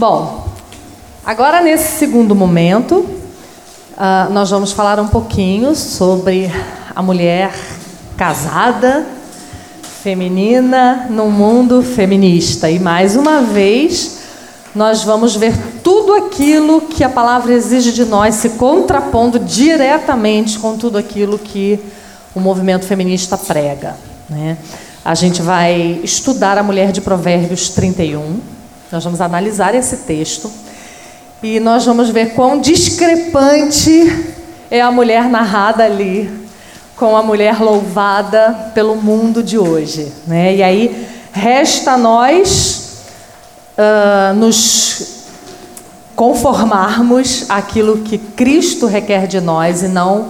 Bom, agora nesse segundo momento, uh, nós vamos falar um pouquinho sobre a mulher casada, feminina, num mundo feminista. E mais uma vez, nós vamos ver tudo aquilo que a palavra exige de nós, se contrapondo diretamente com tudo aquilo que o movimento feminista prega. Né? A gente vai estudar a mulher de Provérbios 31 nós vamos analisar esse texto e nós vamos ver quão discrepante é a mulher narrada ali com a mulher louvada pelo mundo de hoje. Né? E aí resta a nós uh, nos conformarmos àquilo que Cristo requer de nós e não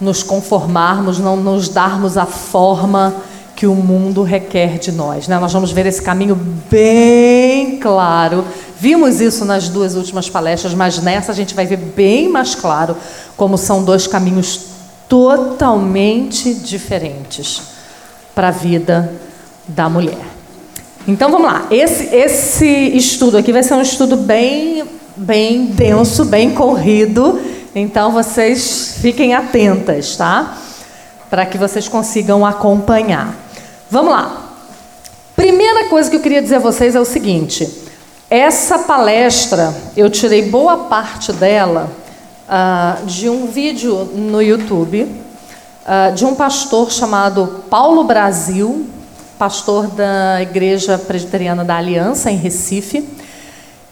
nos conformarmos, não nos darmos a forma que o mundo requer de nós. Né? Nós vamos ver esse caminho bem claro. Vimos isso nas duas últimas palestras, mas nessa a gente vai ver bem mais claro como são dois caminhos totalmente diferentes para a vida da mulher. Então vamos lá. Esse, esse estudo aqui vai ser um estudo bem, bem denso, bem corrido. Então vocês fiquem atentas, tá? Para que vocês consigam acompanhar. Vamos lá. Primeira coisa que eu queria dizer a vocês é o seguinte: essa palestra, eu tirei boa parte dela uh, de um vídeo no YouTube uh, de um pastor chamado Paulo Brasil, pastor da Igreja Presbiteriana da Aliança, em Recife.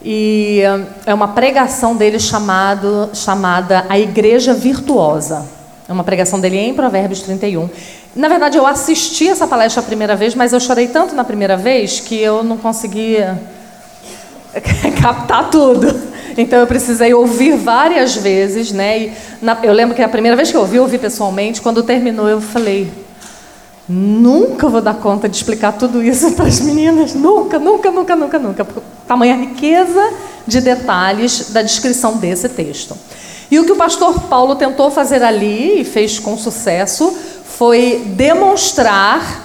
E uh, é uma pregação dele chamado, chamada A Igreja Virtuosa. É uma pregação dele em Provérbios 31. Na verdade, eu assisti essa palestra a primeira vez, mas eu chorei tanto na primeira vez que eu não conseguia captar tudo. Então eu precisei ouvir várias vezes, né? E na, eu lembro que a primeira vez que eu ouvi, eu ouvi pessoalmente. Quando terminou, eu falei: nunca vou dar conta de explicar tudo isso para as meninas. Nunca, nunca, nunca, nunca, nunca. Tamanha riqueza de detalhes da descrição desse texto. E o que o pastor Paulo tentou fazer ali e fez com sucesso foi demonstrar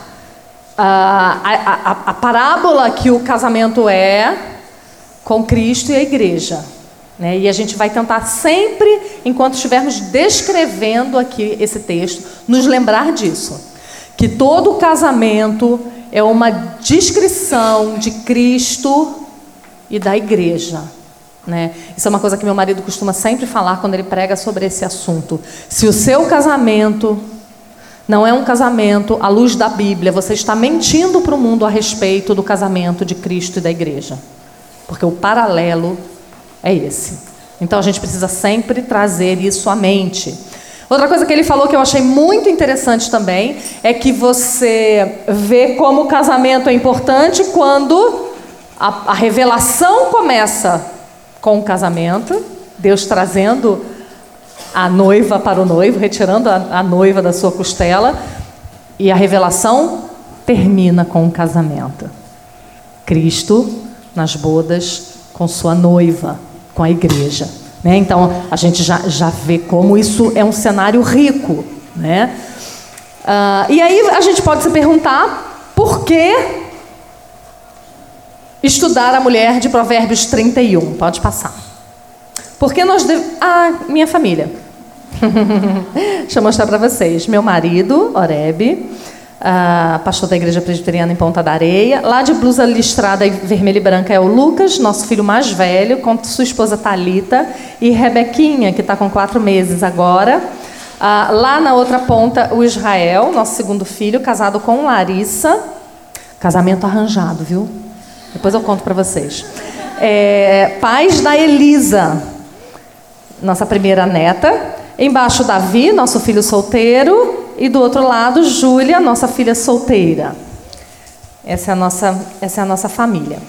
a, a, a, parábola que o casamento é com Cristo e a igreja. Né? E a gente vai tentar sempre, enquanto estivermos descrevendo aqui esse texto, nos lembrar disso. Que todo casamento é uma descrição de Cristo e da igreja. Né? Isso é uma coisa que meu marido costuma sempre falar quando ele prega sobre esse assunto. Se o seu casamento não é um casamento à luz da Bíblia. Você está mentindo para o mundo a respeito do casamento de Cristo e da igreja. Porque o paralelo é esse. Então a gente precisa sempre trazer isso à mente. Outra coisa que ele falou que eu achei muito interessante também é que você vê como o casamento é importante quando a, a revelação começa com o casamento, Deus trazendo a noiva para o noivo, retirando a, a noiva da sua costela, e a revelação termina com o casamento. Cristo nas bodas com sua noiva, com a igreja. Né? Então a gente já, já vê como isso é um cenário rico. Né? Uh, e aí a gente pode se perguntar por que estudar a mulher de Provérbios 31. Pode passar. Porque nós devemos. Ah, minha família. Deixa eu mostrar para vocês. Meu marido, Oreb, ah, pastor da igreja presbiteriana em Ponta da Areia. Lá de blusa listrada vermelha e branca é o Lucas, nosso filho mais velho, com sua esposa Talita e Rebequinha, que está com quatro meses agora. Ah, lá na outra ponta, o Israel, nosso segundo filho, casado com Larissa. Casamento arranjado, viu? Depois eu conto para vocês. É, pais da Elisa, nossa primeira neta. Embaixo, Davi, nosso filho solteiro. E do outro lado, Júlia, nossa filha solteira. Essa é a nossa, essa é a nossa família.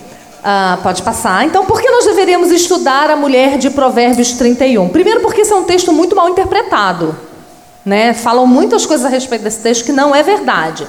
Ah, pode passar. Então, por que nós deveríamos estudar a mulher de Provérbios 31? Primeiro, porque esse é um texto muito mal interpretado. Né? Falam muitas coisas a respeito desse texto que não é verdade.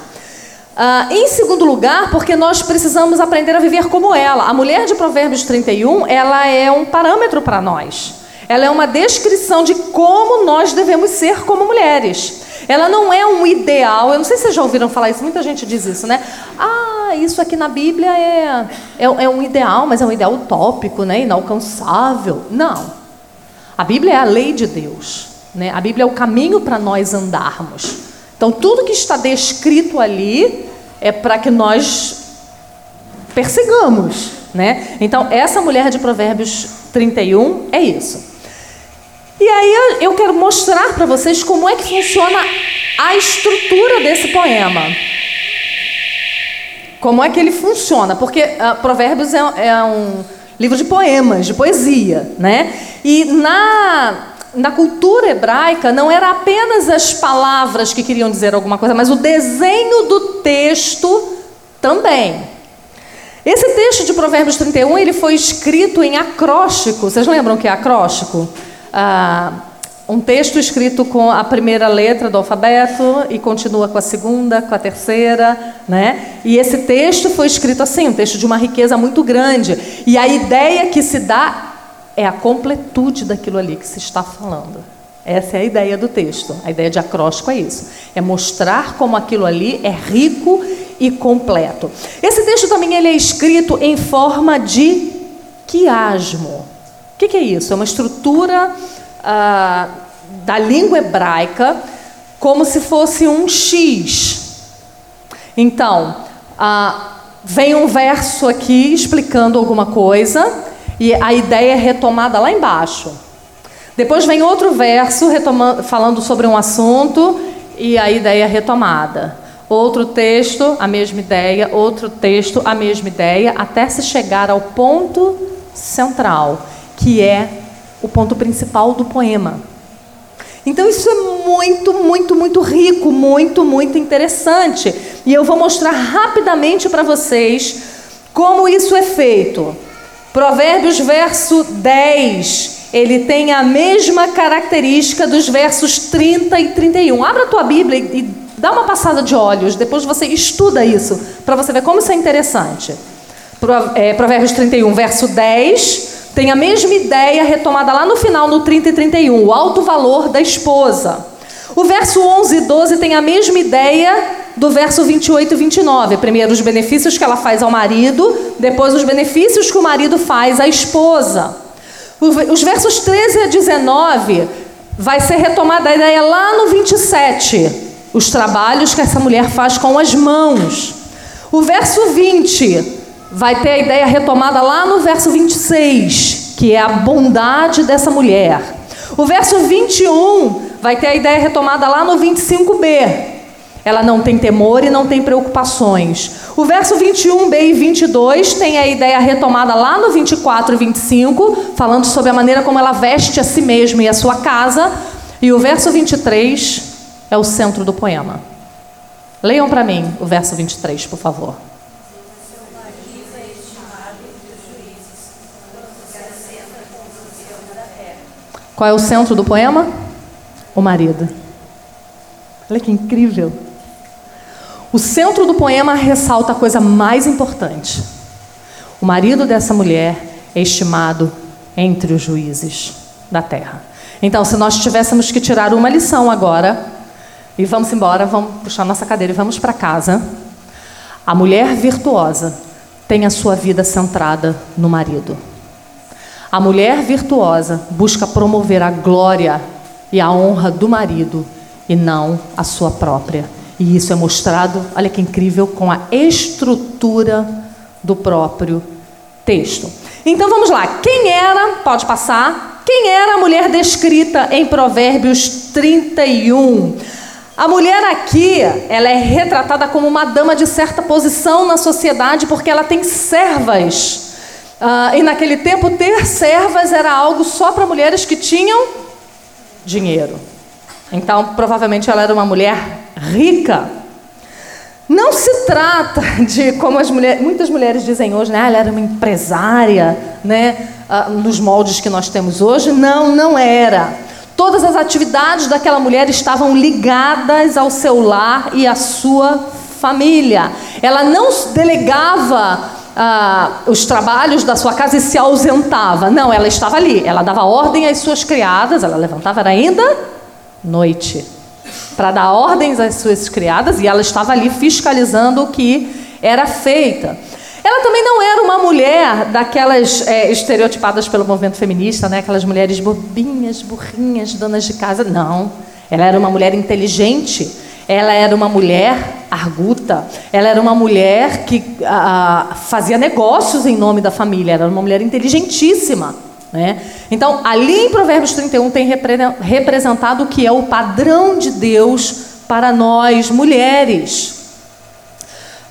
Ah, em segundo lugar, porque nós precisamos aprender a viver como ela. A mulher de Provérbios 31, ela é um parâmetro para nós. Ela é uma descrição de como nós devemos ser como mulheres. Ela não é um ideal. Eu não sei se vocês já ouviram falar isso, muita gente diz isso, né? Ah, isso aqui na Bíblia é, é, é um ideal, mas é um ideal utópico, né? inalcançável. Não. A Bíblia é a lei de Deus. Né? A Bíblia é o caminho para nós andarmos. Então, tudo que está descrito ali é para que nós persigamos. Né? Então, essa mulher de Provérbios 31 é isso. E aí eu quero mostrar para vocês como é que funciona a estrutura desse poema. Como é que ele funciona? Porque uh, Provérbios é, é, um livro de poemas, de poesia, né? E na, na cultura hebraica não era apenas as palavras que queriam dizer alguma coisa, mas o desenho do texto também. Esse texto de Provérbios 31 ele foi escrito em acróstico. Vocês lembram que é acróstico? Ah, um texto escrito com a primeira letra do alfabeto e continua com a segunda, com a terceira, né? E esse texto foi escrito assim, um texto de uma riqueza muito grande. E a ideia que se dá é a completude daquilo ali que se está falando. Essa é a ideia do texto. A ideia de acróstico é isso: é mostrar como aquilo ali é rico e completo. Esse texto também ele é escrito em forma de quiasmo. Que, que é isso? É uma estrutura ah, da língua hebraica como se fosse um X. Então, ah, vem um verso aqui explicando alguma coisa e a ideia é retomada lá embaixo. Depois vem outro verso retomando, falando sobre um assunto e a ideia é retomada. Outro texto, a mesma ideia, outro texto, a mesma ideia, até se chegar ao ponto central, que é o ponto principal do poema. Então isso é muito, muito, muito rico, muito, muito interessante. E eu vou mostrar rapidamente para vocês como isso é feito. Provérbios verso 10, ele tem a mesma característica dos versos 30 e 31. Abra a tua Bíblia e, dá uma passada de olhos, depois você estuda isso, para você ver como isso é interessante. É, Provérbios 31, verso 10, tem a mesma ideia retomada lá no final, no 30 e 31, o alto valor da esposa. O verso 11 e 12 tem a mesma ideia do verso 28 e 29. Primeiro, os benefícios que ela faz ao marido, depois, os benefícios que o marido faz à esposa. Os versos 13 a 19 vai ser retomada a ideia lá no 27, os trabalhos que essa mulher faz com as mãos. O verso 20 vai ter a ideia retomada lá no verso 26, que é a bondade dessa mulher. O verso 21 vai ter a ideia retomada lá no 25b. Ela não tem temor e não tem preocupações. O verso 21b e 22 tem a ideia retomada lá no 24 e 25, falando sobre a maneira como ela veste a si mesma e a sua casa. E o verso 23 é o centro do poema. Leiam para mim o verso 23, por favor. Qual é o centro do poema? O marido. Olha que incrível. O centro do poema ressalta a coisa mais importante. O marido dessa mulher é estimado entre os juízes da terra. Então, se nós tivéssemos que tirar uma lição agora, e vamos embora, vamos puxar nossa cadeira e vamos para casa. A mulher virtuosa tem a sua vida centrada no marido. A mulher virtuosa busca promover a glória e a honra do marido e não a sua própria. E isso é mostrado, olha que incrível, com a estrutura do próprio texto. Então vamos lá. Quem era, pode passar, quem era a mulher descrita em Provérbios 31? A mulher aqui, ela é retratada como uma dama de certa posição na sociedade porque ela tem servas. Uh, e naquele tempo, ter servas era algo só para mulheres que tinham dinheiro. Então, provavelmente, ela era uma mulher rica. Não se trata de, como as mulheres, muitas mulheres dizem hoje, né? Ah, ela era uma empresária, né? Uh, nos moldes que nós temos hoje. Não, não era. Todas as atividades daquela mulher estavam ligadas ao seu lar e à sua família. Ela não delegava ah, os trabalhos da sua casa e se ausentava. Não, ela estava ali. Ela dava ordem às suas criadas. Ela levantava era ainda noite para dar ordens às suas criadas e ela estava ali fiscalizando o que era feita. Ela também não era uma mulher daquelas é, estereotipadas pelo movimento feminista, né? aquelas mulheres bobinhas, burrinhas, donas de casa. Não. Ela era uma mulher inteligente, ela era uma mulher arguta, ela era uma mulher que fazia negócios em nome da família, era uma mulher inteligentíssima. Né? Então, ali em Provérbios 31 tem representado o que é o padrão de Deus para nós mulheres.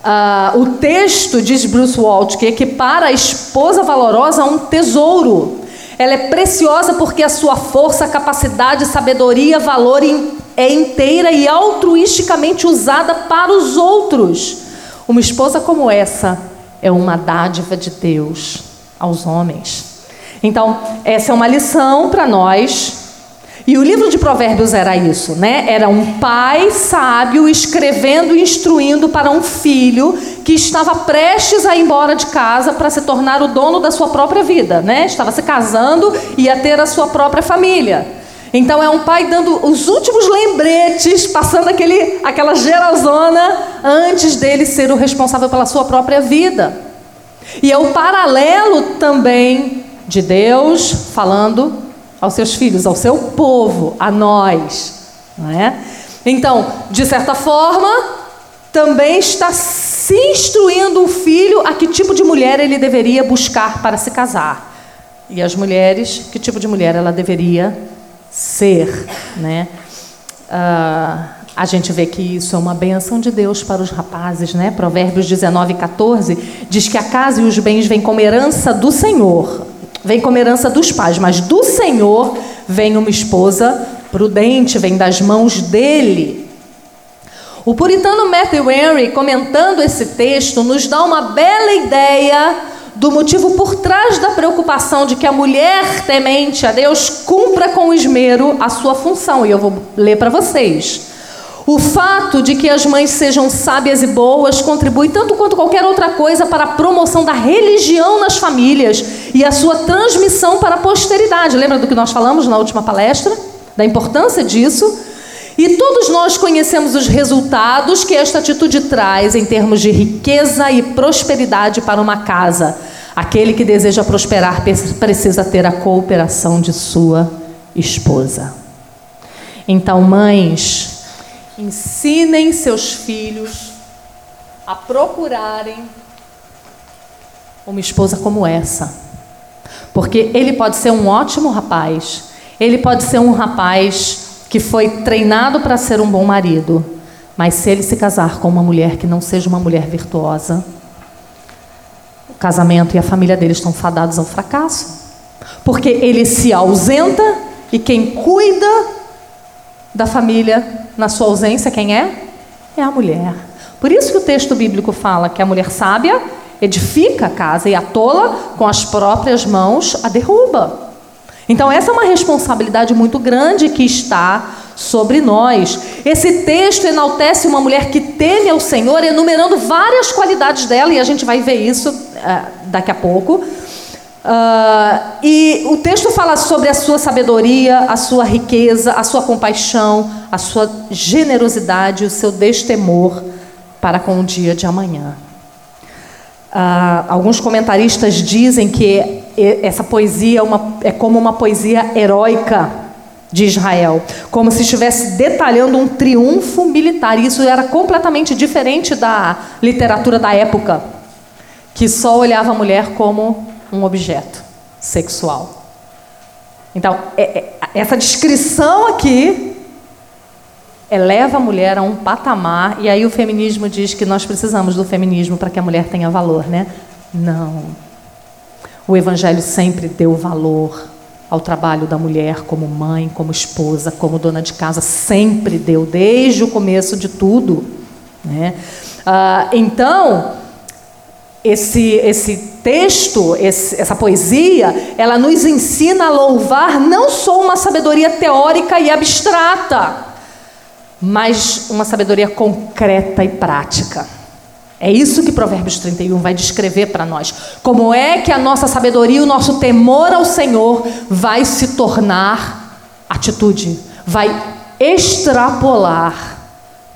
Ah, o texto, diz Bruce Walsh, que equipara a esposa valorosa a um tesouro. Ela é preciosa porque a sua força, capacidade, sabedoria, valor é inteira e altruisticamente usada para os outros. Uma esposa como essa é uma dádiva de Deus aos homens. Então, essa é uma lição para nós e o livro de Provérbios era isso, né? Era um pai sábio escrevendo e instruindo para um filho que estava prestes a ir embora de casa para se tornar o dono da sua própria vida, né? Estava se casando e ia ter a sua própria família. Então é um pai dando os últimos lembretes, passando aquele, aquela geralzona antes dele ser o responsável pela sua própria vida. E é o paralelo também de Deus falando aos seus filhos, ao seu povo, a nós. Não é? Então, de certa forma, também está se instruindo o filho a que tipo de mulher ele deveria buscar para se casar. E as mulheres, que tipo de mulher ela deveria ser. Né? Uh, a gente vê que isso é uma benção de Deus para os rapazes, né? Provérbios 19, 14 diz que a casa e os bens vêm como herança do Senhor vem como herança dos pais, mas do Senhor vem uma esposa prudente, vem das mãos dele. O puritano Matthew Henry, comentando esse texto, nos dá uma bela ideia do motivo por trás da preocupação de que a mulher temente a Deus cumpra com esmero a sua função. E eu vou ler para vocês. O fato de que as mães sejam sábias e boas contribui tanto quanto qualquer outra coisa para a promoção da religião nas famílias e a sua transmissão para a posteridade. Lembra do que nós falamos na última palestra? Da importância disso? E todos nós conhecemos os resultados que esta atitude traz em termos de riqueza e prosperidade para uma casa. Aquele que deseja prosperar precisa ter a cooperação de sua esposa. Então, mães, Ensinem seus filhos a procurarem uma esposa como essa. Porque ele pode ser um ótimo rapaz, ele pode ser um rapaz que foi treinado para ser um bom marido, mas se ele se casar com uma mulher que não seja uma mulher virtuosa, o casamento e a família dele estão fadados ao fracasso. Porque ele se ausenta e quem cuida da família na sua ausência, quem é? É a mulher. Por isso que o texto bíblico fala que a mulher sábia edifica a casa e a tola, com as próprias mãos, a derruba. Então, essa é uma responsabilidade muito grande que está sobre nós. Esse texto enaltece uma mulher que teme ao Senhor, enumerando várias qualidades dela, e a gente vai ver isso uh, daqui a pouco. Uh, e o texto fala sobre a sua sabedoria, a sua riqueza, a sua compaixão, a sua generosidade, o seu destemor para com o dia de amanhã. Uh, alguns comentaristas dizem que essa poesia é, uma, é como uma poesia heróica de Israel, como se estivesse detalhando um triunfo militar. Isso era completamente diferente da literatura da época, que só olhava a mulher como um objeto sexual. Então, é, é, essa descrição aqui eleva a mulher a um patamar, e aí o feminismo diz que nós precisamos do feminismo para que a mulher tenha valor, né? Não. O Evangelho sempre deu valor ao trabalho da mulher como mãe, como esposa, como dona de casa, sempre deu, desde o começo de tudo. Né? Ah, então, esse, esse texto, esse, essa poesia, ela nos ensina a louvar não só uma sabedoria teórica e abstrata, mas uma sabedoria concreta e prática. É isso que Provérbios 31 vai descrever para nós. Como é que a nossa sabedoria, o nosso temor ao Senhor vai se tornar atitude, vai extrapolar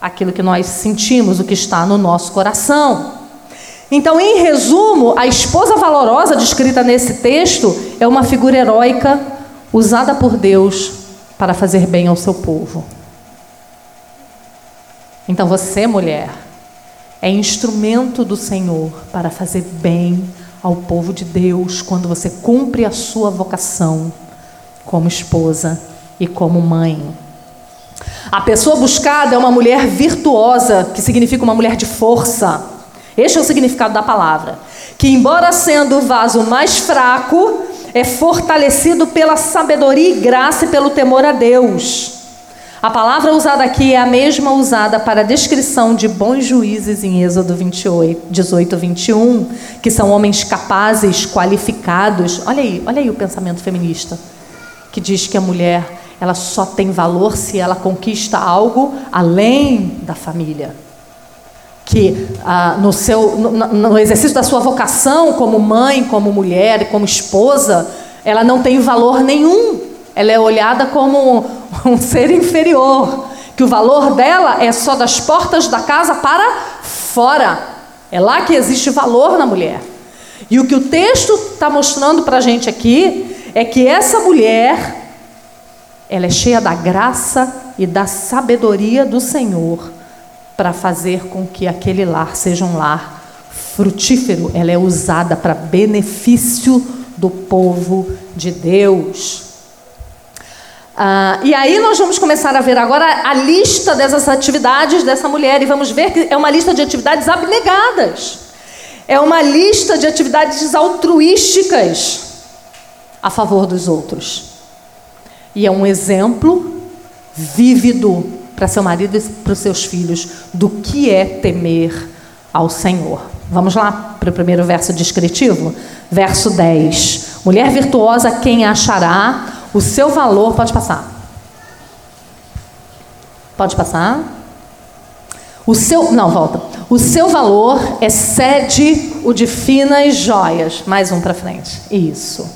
aquilo que nós sentimos, o que está no nosso coração. Então, em resumo, a esposa valorosa descrita nesse texto é uma figura heróica usada por Deus para fazer bem ao seu povo. Então, você, mulher, é instrumento do Senhor para fazer bem ao povo de Deus quando você cumpre a sua vocação como esposa e como mãe. A pessoa buscada é uma mulher virtuosa, que significa uma mulher de força. Este é o significado da palavra. Que, embora sendo o vaso mais fraco, é fortalecido pela sabedoria e graça e pelo temor a Deus. A palavra usada aqui é a mesma usada para a descrição de bons juízes em Êxodo 28, 18, 21, que são homens capazes, qualificados. Olha aí, olha aí o pensamento feminista, que diz que a mulher ela só tem valor se ela conquista algo além da família que ah, no, seu, no, no exercício da sua vocação como mãe, como mulher, como esposa, ela não tem valor nenhum. Ela é olhada como um, ser inferior. Que o valor dela é só das portas da casa para fora. É lá que existe valor na mulher. E o que o texto está mostrando para a gente aqui é que essa mulher, ela é cheia da graça e da sabedoria do Senhor para fazer com que aquele lar seja um lar frutífero, ela é usada para benefício do povo de Deus. Ah, e aí nós vamos começar a ver agora a lista dessas atividades dessa mulher e vamos ver que é uma lista de atividades abnegadas. É uma lista de atividades altruísticas a favor dos outros. E é um exemplo vívido para seu marido e para os seus filhos do que é temer ao Senhor. Vamos lá para o primeiro verso descritivo? Verso 10. Mulher virtuosa, quem achará o seu valor. Pode passar. Pode passar. O seu. Não, volta. O seu valor excede o de finas joias. Mais um para frente. Isso.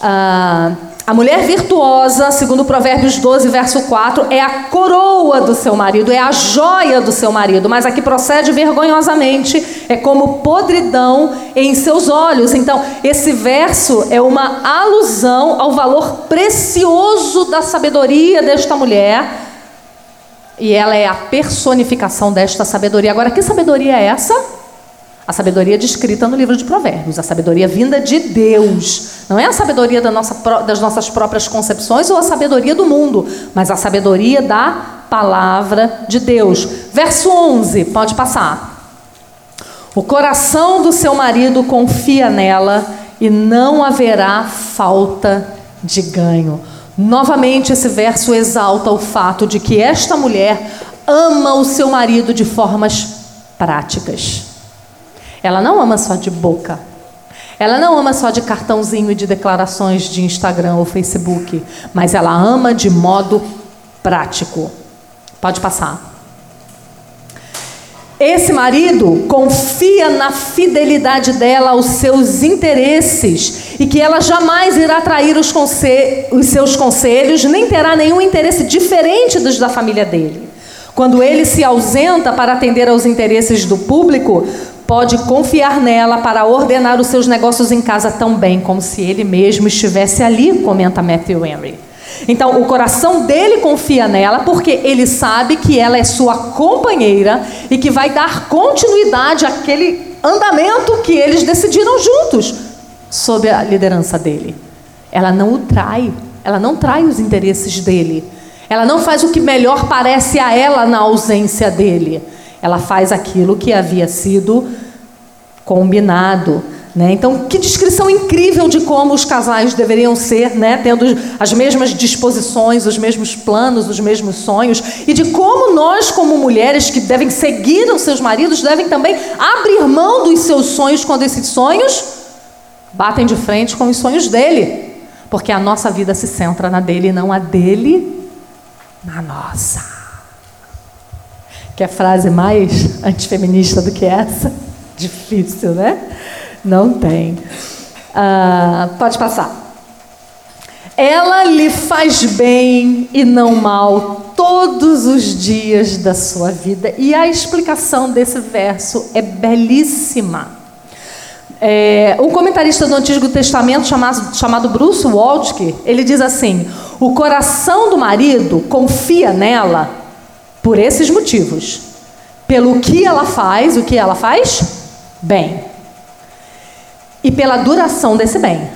Ah. A mulher virtuosa, segundo Provérbios 12, verso 4, é a coroa do seu marido, é a joia do seu marido, mas aqui procede vergonhosamente, é como podridão em seus olhos. Então, esse verso é uma alusão ao valor precioso da sabedoria desta mulher, e ela é a personificação desta sabedoria. Agora, que sabedoria é essa? A sabedoria descrita no livro de Provérbios, a sabedoria vinda de Deus. Não é a sabedoria da nossa, das nossas próprias concepções ou a sabedoria do mundo, mas a sabedoria da palavra de Deus. Verso 11, pode passar. O coração do seu marido confia nela e não haverá falta de ganho. Novamente, esse verso exalta o fato de que esta mulher ama o seu marido de formas práticas. Ela não ama só de boca. Ela não ama só de cartãozinho e de declarações de Instagram ou Facebook, mas ela ama de modo prático. Pode passar. Esse marido confia na fidelidade dela aos seus interesses e que ela jamais irá trair os, os, seus conselhos, nem terá nenhum interesse diferente dos da família dele. Quando ele se ausenta para atender aos interesses do público, pode confiar nela para ordenar os seus negócios em casa tão bem como se ele mesmo estivesse ali, comenta Matthew Henry. Então, o coração dele confia nela porque ele sabe que ela é sua companheira e que vai dar continuidade àquele andamento que eles decidiram juntos, sob a liderança dele. Ela não o trai, ela não trai os interesses dele. Ela não faz o que melhor parece a ela na ausência dele. Ela faz aquilo que havia sido combinado. Né? Então, que descrição incrível de como os casais deveriam ser, né? tendo as mesmas disposições, os mesmos planos, os mesmos sonhos, e de como nós, como mulheres que devem seguir os seus maridos, devem também abrir mão dos seus sonhos quando esses sonhos batem de frente com os sonhos dele, porque a nossa vida se centra na dele e não a dele na nossa. Que é frase mais antifeminista do que essa? Difícil, né? Não tem. Ah, pode passar. ela lhe faz bem e não mal todos os dias da sua vida. E a explicação desse verso é belíssima. É, um comentarista do Antigo Testamento chamado, chamado Bruce Waltke, ele diz assim: o coração do marido confia nela por esses motivos. Pelo que ela faz, o que ela faz? Bem. E pela duração desse bem.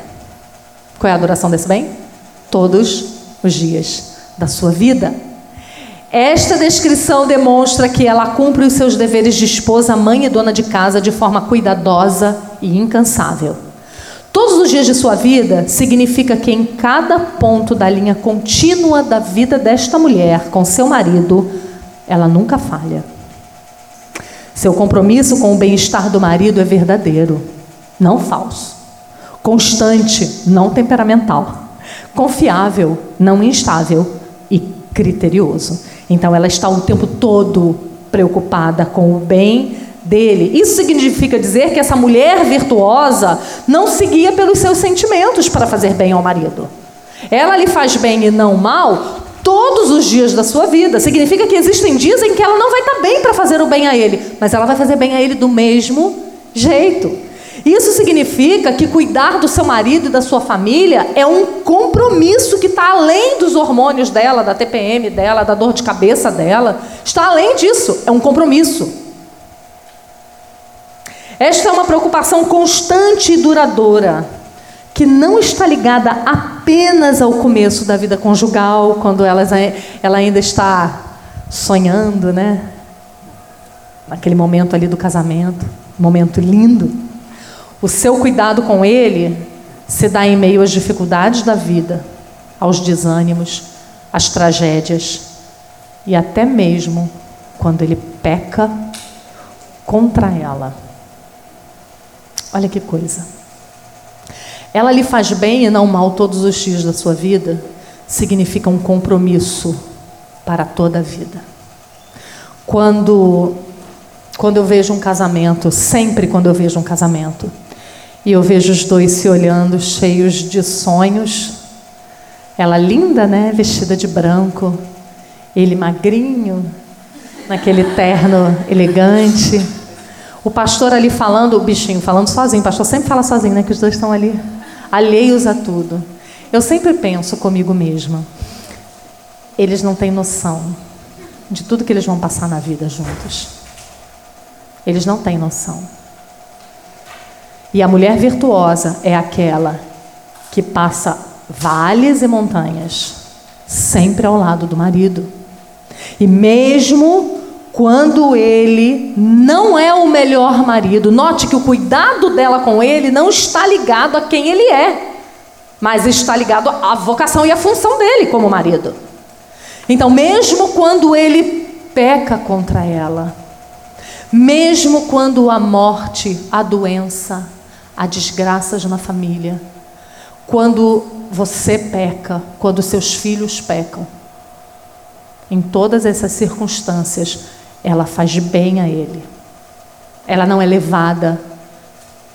Qual é a duração desse bem? Todos os dias da sua vida. Esta descrição demonstra que ela cumpre os seus deveres de esposa, mãe e dona de casa de forma cuidadosa e incansável. Todos os dias de sua vida significa que em cada ponto da linha contínua da vida desta mulher com seu marido, ela nunca falha. Seu compromisso com o bem-estar do marido é verdadeiro, não falso. Constante, não temperamental. Confiável, não instável. E criterioso. Então ela está o tempo todo preocupada com o bem dele. Isso significa dizer que essa mulher virtuosa não seguia pelos seus sentimentos para fazer bem ao marido. Ela lhe faz bem e não mal todos os dias da sua vida. Significa que existem dias em que ela não vai estar bem para fazer o bem a ele, mas ela vai fazer bem a ele do mesmo jeito. Isso significa que cuidar do seu marido e da sua família é um compromisso que está além dos hormônios dela, da TPM dela, da dor de cabeça dela. Está além disso, é um compromisso. Esta é uma preocupação constante e duradoura, que não está ligada apenas ao começo da vida conjugal, quando ela, ela ainda está sonhando, né? Naquele momento ali do casamento, momento lindo. O seu cuidado com ele se dá em meio às dificuldades da vida, aos desânimos, às tragédias e até mesmo quando ele peca contra ela. Olha que coisa. Ela lhe faz bem e não mal todos os dias da sua vida, significa um compromisso para toda a vida. Quando quando eu vejo um casamento, sempre quando eu vejo um casamento, e eu vejo os dois se olhando, cheios de sonhos. Ela linda, né? Vestida de branco. Ele magrinho, naquele terno elegante. O pastor ali falando, o bichinho falando sozinho. O pastor sempre fala sozinho, né? Que os dois estão ali alheios a tudo. Eu sempre penso comigo mesma. Eles não têm noção de tudo que eles vão passar na vida juntos. Eles não têm noção. E a mulher virtuosa é aquela que passa vales e montanhas, sempre ao lado do marido. E mesmo quando ele não é o melhor marido, note que o cuidado dela com ele não está ligado a quem ele é, mas está ligado à vocação e à função dele como marido. Então, mesmo quando ele peca contra ela, mesmo quando a morte, a doença, há desgraças na família. Quando você peca, quando seus filhos pecam. Em todas essas circunstâncias, ela faz bem a ele. Ela não é levada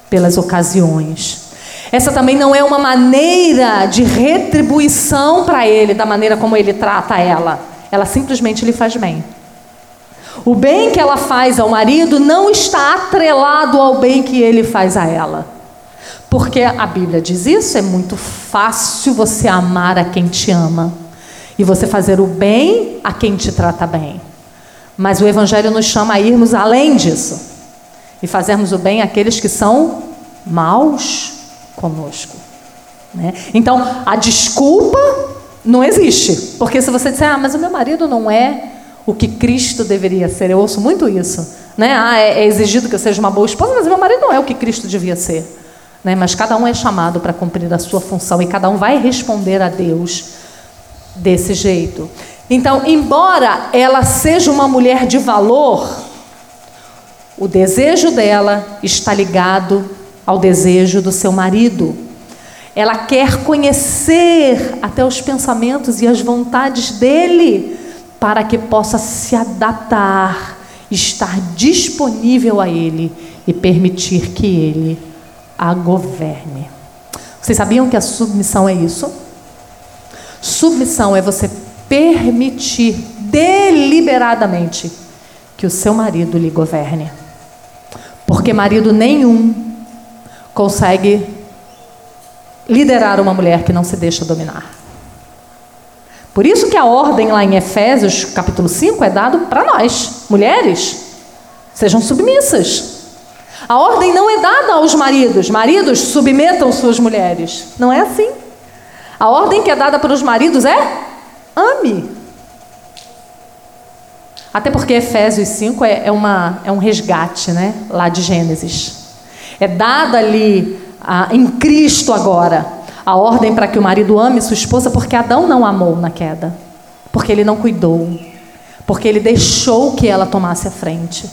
pelas ocasiões. Essa também não é uma maneira de retribuição para ele, da maneira como ele trata ela. Ela simplesmente lhe faz bem. O bem que ela faz ao marido não está atrelado ao bem que ele faz a ela. Porque a Bíblia diz isso, é muito fácil você amar a quem te ama e você fazer o bem a quem te trata bem. Mas o Evangelho nos chama a irmos além disso e fazermos o bem àqueles que são maus conosco. Né? Então, a desculpa não existe. Porque se você disser, ah, mas o meu marido não é o que Cristo deveria ser. Eu ouço muito isso. Né? Ah, é, é exigido que eu seja uma boa esposa, mas meu marido não é o que Cristo devia ser. Né? Mas cada um é chamado para cumprir a sua função e cada um vai responder a Deus desse jeito. Então, embora ela seja uma mulher de valor, o desejo dela está ligado ao desejo do seu marido. Ela quer conhecer até os pensamentos e as vontades dele para que possa se adaptar, estar disponível a Ele e permitir que Ele a governe. Vocês sabiam que a submissão é isso? Submissão é você permitir deliberadamente que o seu marido lhe governe. Porque marido nenhum consegue liderar uma mulher que não se deixa dominar. Por isso que a ordem lá em Efésios, capítulo 5, é dado para nós, mulheres. Sejam submissas. A ordem não é dada aos maridos. Maridos, submetam suas mulheres. Não é assim. A ordem que é dada para os maridos é ame. Até porque Efésios 5 é, é, uma, é um resgate, né? Lá de Gênesis. É dada ali em Cristo agora a ordem para que o marido ame sua esposa, porque Adão não amou na queda. Porque ele não cuidou. Porque ele deixou que ela tomasse a frente.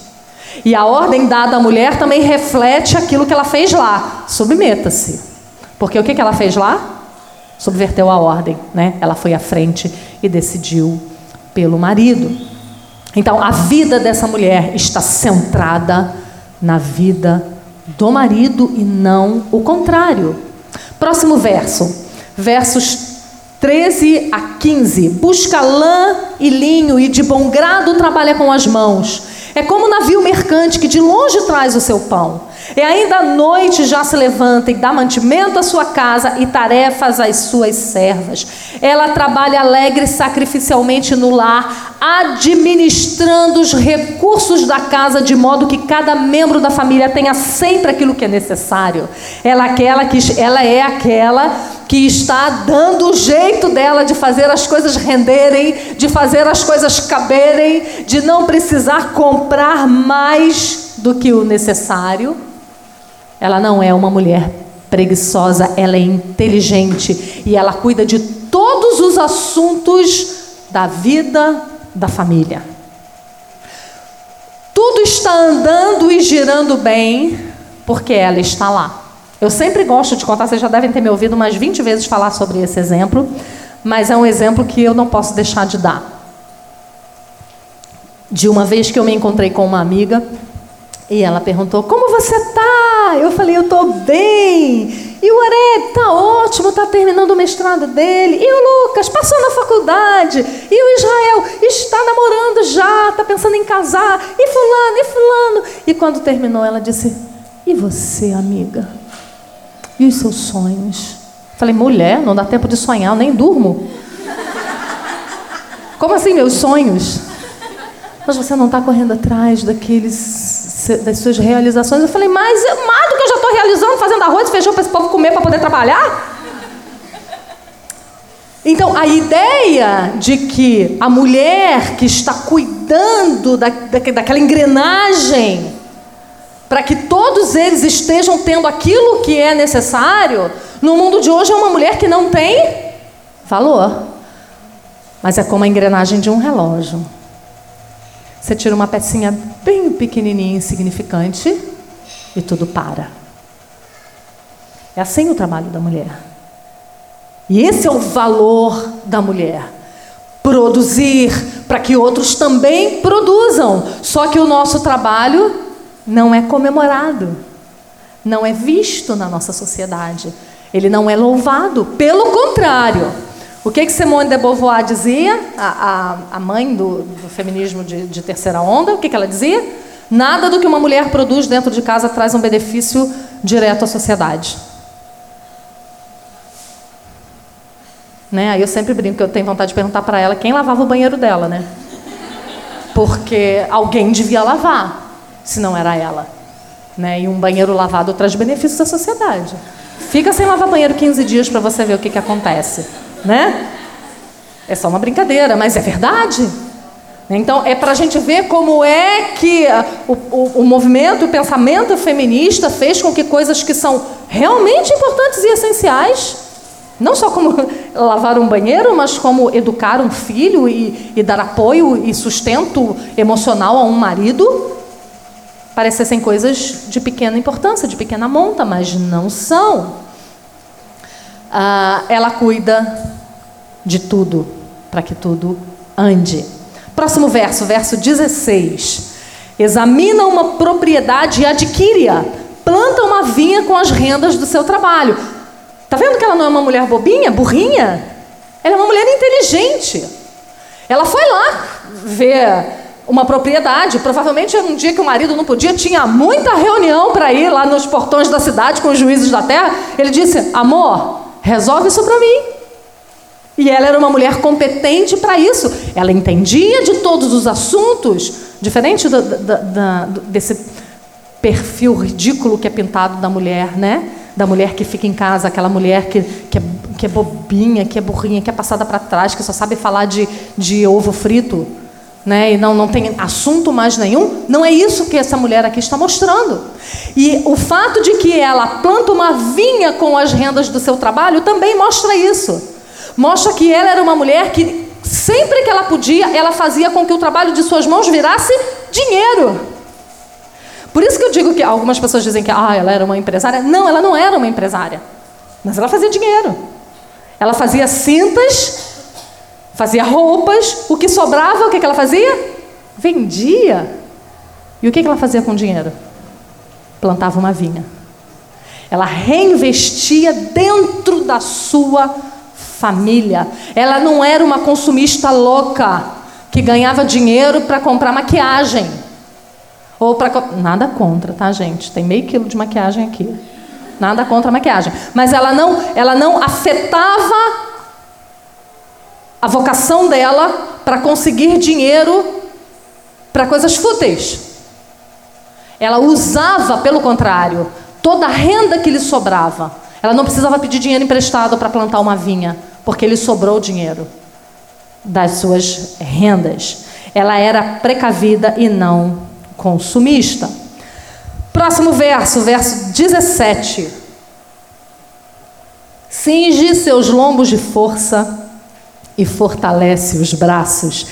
E a ordem dada à mulher também reflete aquilo que ela fez lá. Submeta-se. Porque o que, que ela fez lá? subverteu a ordem, né? Ela foi à frente e decidiu pelo marido. Então, a vida dessa mulher está centrada na vida do marido e não o contrário. Próximo verso, versos 13 a 15. Busca lã e linho e de bom grado trabalha com as mãos. É como um navio mercante que de longe traz o seu pão. E ainda à noite já se levanta e dá mantimento à sua casa e tarefas às suas servas. Ela trabalha alegre sacrificialmente no lar, administrando os recursos da casa de modo que cada membro da família tenha sempre aquilo que é necessário. Ela, é aquela que, ela é aquela que está dando o jeito dela de fazer as coisas renderem, de fazer as coisas caberem, de não precisar comprar mais do que o necessário ela não é uma mulher preguiçosa, ela é inteligente e ela cuida de todos os assuntos da vida da família. Tudo está andando e girando bem porque ela está lá. Eu sempre gosto de contar, vocês já devem ter me ouvido umas 20 vezes falar sobre esse exemplo, mas é um exemplo que eu não posso deixar de dar. De uma vez que eu me encontrei com uma amiga e ela perguntou: Como você está? Eu falei: Eu estou bem. E o Areb está ótimo, está terminando o mestrado dele. E o Lucas passou na faculdade. E o Israel está namorando já, está pensando em casar. E Fulano, e Fulano. E quando terminou, ela disse: E você, amiga? E os seus sonhos? Falei: Mulher, não dá tempo de sonhar, eu nem durmo. Como assim, meus sonhos? Mas você não está correndo atrás daqueles das suas realizações. Eu falei, mas mais do que eu já estou realizando, fazendo arroz e feijão para esse povo comer para poder trabalhar? Então, a ideia de que a mulher que está cuidando da, da, daquela engrenagem, para que todos eles estejam tendo aquilo que é necessário, no mundo de hoje é uma mulher que não tem valor. Mas é como a engrenagem de um relógio. Você tira uma pecinha bem pequenininha, insignificante, e tudo para. É assim o trabalho da mulher. E esse é o valor da mulher. Produzir para que outros também produzam. Só que o nosso trabalho não é comemorado, não é visto na nossa sociedade, ele não é louvado. Pelo contrário, o que, que Simone de Beauvoir dizia, a, a, a mãe do, do feminismo de, de, terceira onda? O que, que ela dizia? Nada do que uma mulher produz dentro de casa traz um benefício direto à sociedade. Né? Aí eu sempre brinco que eu tenho vontade de perguntar para ela quem lavava o banheiro dela, né? Porque alguém devia lavar, se não era ela. Né? E um banheiro lavado traz benefícios à sociedade. Fica sem lavar banheiro 15 dias para você ver o que, que acontece né? É só uma brincadeira, mas é verdade. Então, é para a gente ver como é que ah, o, o, o, movimento, o pensamento feminista fez com que coisas que são realmente importantes e essenciais, não só como lavar um banheiro, mas como educar um filho e, e dar apoio e sustento emocional a um marido, parecessem coisas de pequena importância, de pequena monta, mas não são ah, ela cuida de tudo, para que tudo ande. Próximo verso, verso 16. Examina uma propriedade e adquire-a. Planta uma vinha com as rendas do seu trabalho. Tá vendo que ela não é uma mulher bobinha, burrinha? Ela é uma mulher inteligente. Ela foi lá ver uma propriedade. Provavelmente era um dia que o marido não podia, tinha muita reunião para ir lá nos portões da cidade com os juízes da terra. Ele disse: Amor, resolve isso para mim. E ela era uma mulher competente para isso. Ela entendia de todos os assuntos, diferente do, desse perfil ridículo que é pintado da mulher, né? Da mulher que fica em casa, aquela mulher que, que, é, que é bobinha, que é burrinha, que é passada para trás, que só sabe falar de, de ovo frito né, e não, não tem assunto mais nenhum, não é isso que essa mulher aqui está mostrando. E o fato de que ela planta uma vinha com as rendas do seu trabalho também mostra isso. Mostra que ela era uma mulher que sempre que ela podia, ela fazia com que o trabalho de suas mãos virasse dinheiro. Por isso que eu digo que algumas pessoas dizem que ah, ela era uma empresária. Não, ela não era uma empresária. Mas ela fazia dinheiro. Ela fazia cintas fazia roupas, o que sobrava, o que, ela fazia? Vendia. E o que ela fazia com o dinheiro? Plantava uma vinha. Ela reinvestia dentro da sua família. Ela não era uma consumista louca que ganhava dinheiro para comprar maquiagem. Ou para. Nada contra, tá, gente? Tem meio quilo de maquiagem aqui. Nada contra a maquiagem. Mas ela não, ela não afetava a vocação dela para conseguir dinheiro para coisas fúteis. Ela usava, pelo contrário, toda a renda que lhe sobrava. Ela não precisava pedir dinheiro emprestado para plantar uma vinha, porque lhe sobrou dinheiro das suas rendas. Ela era precavida e não consumista. Próximo verso, verso 17. Cinge seus lombos de força e fortalece os braços.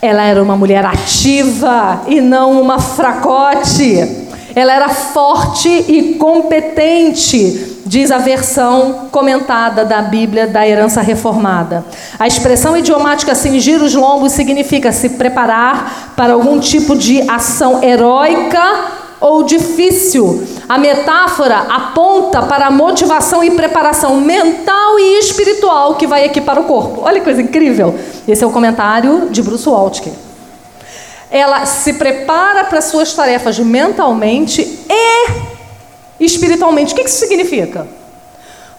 Ela era uma mulher ativa e não uma fracote. Ela era forte e competente, diz a versão comentada da Bíblia da herança reformada. A expressão idiomática cingir os lombos significa se preparar para algum tipo de ação heróica ou difícil. A metáfora aponta para a motivação e preparação mental e espiritual que vai aqui para o corpo. Olha que coisa incrível. Esse é o comentário de Bruce Waltke. Ela se prepara para suas tarefas mentalmente e espiritualmente. O que isso significa?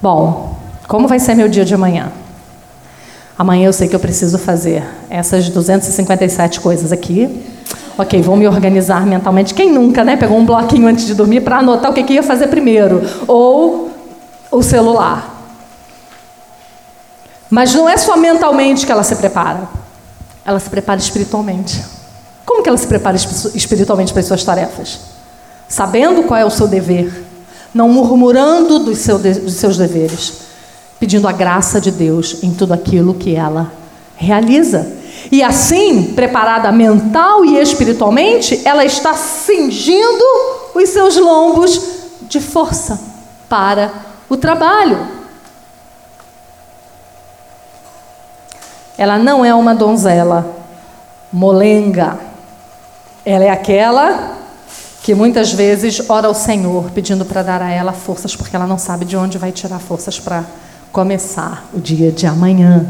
Bom, como vai ser meu dia de amanhã? Amanhã eu sei que eu preciso fazer essas 257 coisas aqui Ok, vou me organizar mentalmente. Quem nunca, né? Pegou um bloquinho antes de dormir para anotar o que, que ia fazer primeiro. Ou o celular. Mas não é só mentalmente que ela se prepara. Ela se prepara espiritualmente. Como que ela se prepara espiritualmente para as suas tarefas? Sabendo qual é o seu dever, não murmurando dos, dos seus deveres, pedindo a graça de Deus em tudo aquilo que ela realiza. E assim, preparada mental e espiritualmente, ela está cingindo os seus lombos de força para o trabalho. Ela não é uma donzela molenga. Ela é aquela que muitas vezes ora ao Senhor pedindo para dar a ela forças, porque ela não sabe de onde vai tirar forças para começar o dia de amanhã.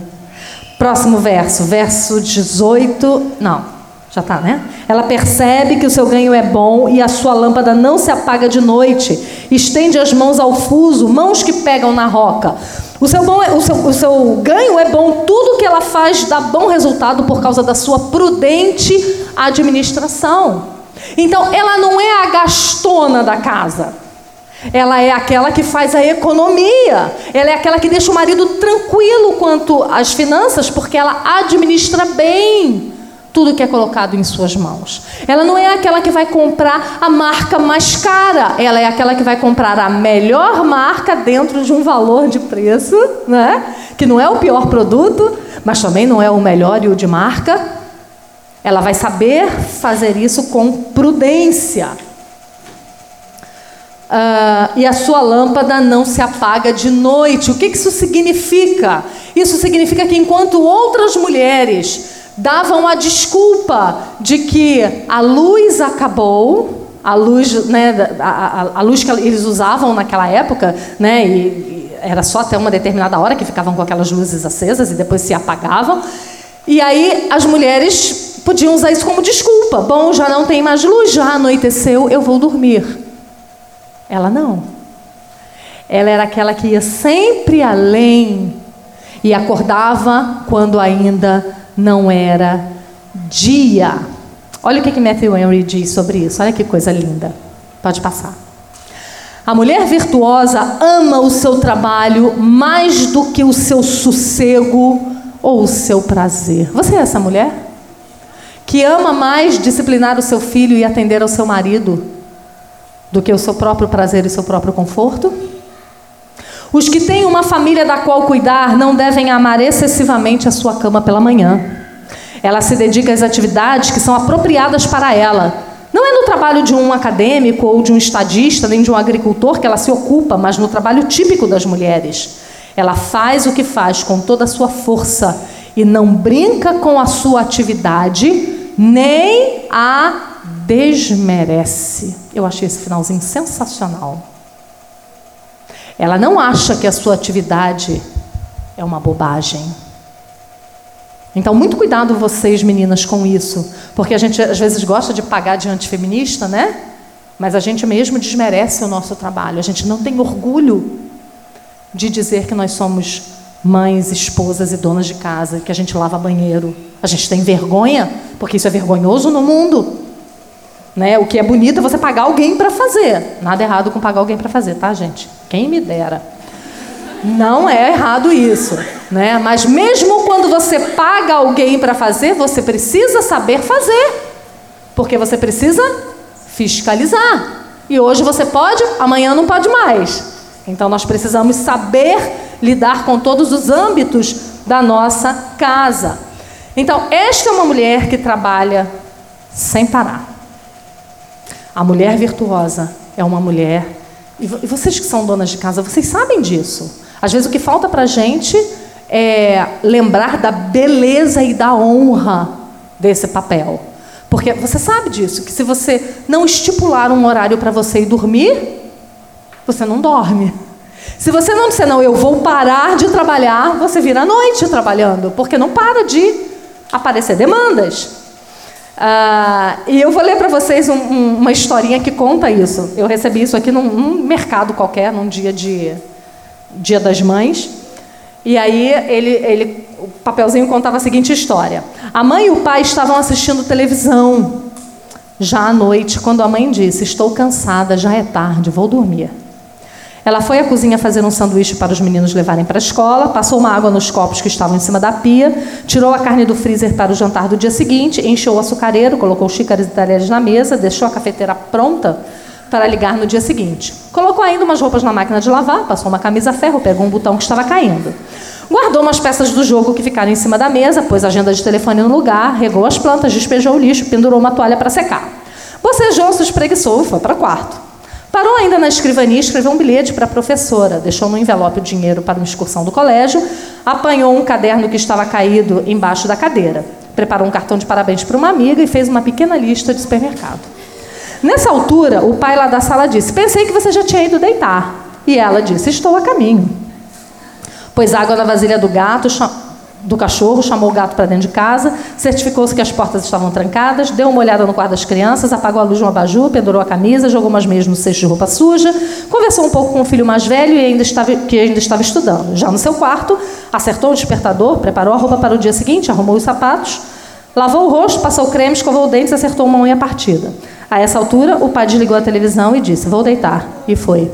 Próximo verso, verso 18. Não, já está, né? Ela percebe que o seu ganho é bom e a sua lâmpada não se apaga de noite. Estende as mãos ao fuso, mãos que pegam na roca. O seu, bom, é, o, seu, o seu ganho é bom, tudo que ela faz dá bom resultado por causa da sua prudente administração. Então, ela não é a gastona da casa. Ela é aquela que faz a economia. Ela é aquela que deixa o marido tranquilo quanto às finanças, porque ela administra bem tudo que é colocado em suas mãos. Ela não é aquela que vai comprar a marca mais cara. Ela é aquela que vai comprar a melhor marca dentro de um valor de preço, né? Que não é o pior produto, mas também não é o melhor e o de marca. Ela vai saber fazer isso com prudência. Uh, e a sua lâmpada não se apaga de noite. O que isso significa? Isso significa que enquanto outras mulheres davam a desculpa de que a luz acabou, a luz, né, a, a, a, luz que eles usavam naquela época, né, e, e era só até uma determinada hora que ficavam com aquelas luzes acesas e depois se apagavam. E aí as mulheres podiam usar isso como desculpa. Bom, já não tem mais luz, já anoiteceu, eu vou dormir. Ela não. Ela era aquela que ia sempre além e acordava quando ainda não era dia. Olha o que, que Matthew Henry diz sobre isso. Olha que coisa linda. Pode passar. A mulher virtuosa ama o seu trabalho mais do que o seu sossego ou o seu prazer. Você é essa mulher? Que ama mais disciplinar o seu filho e atender ao seu marido do que o seu próprio prazer e seu próprio conforto? Os que têm uma família da qual cuidar não devem amar excessivamente a sua cama pela manhã. Ela se dedica às atividades que são apropriadas para ela. Não é no trabalho de um acadêmico ou de um estadista, nem de um agricultor que ela se ocupa, mas no trabalho típico das mulheres. Ela faz o que faz com toda a sua força e não brinca com a sua atividade, nem a desmerece. Eu achei esse finalzinho sensacional. Ela não acha que a sua atividade é uma bobagem. Então, muito cuidado vocês, meninas, com isso. Porque a gente às vezes gosta de pagar de antifeminista, né? Mas a gente mesmo desmerece o nosso trabalho. A gente não tem orgulho de dizer que nós somos mães, esposas e donas de casa, que a gente lava banheiro. A gente tem vergonha, porque isso é vergonhoso no mundo. Né? O que é bonito é você pagar alguém para fazer. Nada errado com pagar alguém para fazer, tá, gente? Quem me dera. Não é errado isso, né? Mas mesmo quando você paga alguém para fazer, você precisa saber fazer. Porque você precisa fiscalizar. E hoje você pode, amanhã não pode mais. Então nós precisamos saber lidar com todos os âmbitos da nossa casa. Então, esta é uma mulher que trabalha sem parar. A mulher virtuosa é uma mulher. E vocês que são donas de casa, vocês sabem disso. Às vezes o que falta para gente é lembrar da beleza e da honra desse papel. Porque você sabe disso, que se você não estipular um horário para você ir dormir, você não dorme. Se você não disser, não, eu vou parar de trabalhar, você vira à noite trabalhando, porque não para de aparecer demandas. Ah, e eu vou ler para vocês um, um, uma historinha que conta isso. Eu recebi isso aqui num, num, mercado qualquer, num dia de Dia das Mães. E aí ele, ele, o papelzinho contava a seguinte história: A mãe e o pai estavam assistindo televisão já à noite, quando a mãe disse: Estou cansada, já é tarde, vou dormir. Ela foi à cozinha fazer um sanduíche para os meninos levarem para a escola, passou uma água nos copos que estavam em cima da pia, tirou a carne do freezer para o jantar do dia seguinte, encheu o açucareiro, colocou xícaras e talheres na mesa, deixou a cafeteira pronta para ligar no dia seguinte. Colocou ainda umas roupas na máquina de lavar, passou uma camisa a ferro, pegou um botão que estava caindo. Guardou umas peças do jogo que ficaram em cima da mesa, pôs a agenda de telefone no lugar, regou as plantas, despejou o lixo, pendurou uma toalha para secar. Bocejou, se espreguiçou e foi para o quarto. Parou ainda na escrivania escreveu um bilhete para a professora. Deixou no envelope o dinheiro para uma excursão do colégio. Apanhou um caderno que estava caído embaixo da cadeira. Preparou um cartão de parabéns para uma amiga e fez uma pequena lista de supermercado. Nessa altura, o pai lá da sala disse: Pensei que você já tinha ido deitar. E ela disse: Estou a caminho. Pôs água na vasilha do gato, do cachorro, chamou o gato para dentro de casa, certificou-se que as portas estavam trancadas, deu uma olhada no quarto das crianças, apagou a luz de um abajur, pendurou a camisa, jogou umas meias no cesto de roupa suja, conversou um pouco com o filho mais velho e ainda estava, que ainda estava estudando. Já no seu quarto, acertou o despertador, preparou a roupa para o dia seguinte, arrumou os sapatos, lavou o rosto, passou o creme, escovou os dentes acertou uma unha partida. A essa altura, o pai desligou a televisão e disse: Vou deitar. E foi.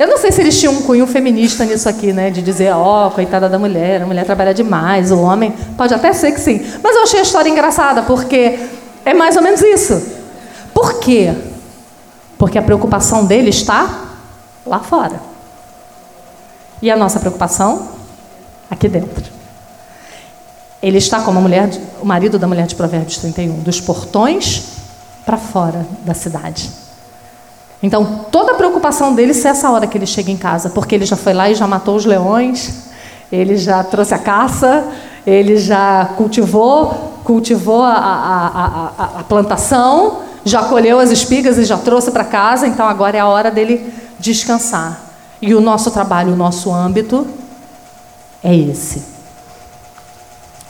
Eu não sei se eles tinham um cunho feminista nisso aqui, né? De dizer, ó, oh, coitada da mulher, a mulher trabalha demais, o homem. Pode até ser que sim. Mas eu achei a história engraçada, porque é mais ou menos isso. Por quê? Porque a preocupação dele está lá fora. E a nossa preocupação? Aqui dentro. Ele está como a mulher, o marido da mulher de Provérbios 31, dos portões para fora da cidade. Então, toda a preocupação dele é essa hora que ele chega em casa, porque ele já foi lá e já matou os leões, ele já trouxe a caça, ele já cultivou, cultivou a, a, a, a plantação, já colheu as espigas e já trouxe para casa, então agora é a hora dele descansar. E o nosso trabalho, o nosso âmbito é esse.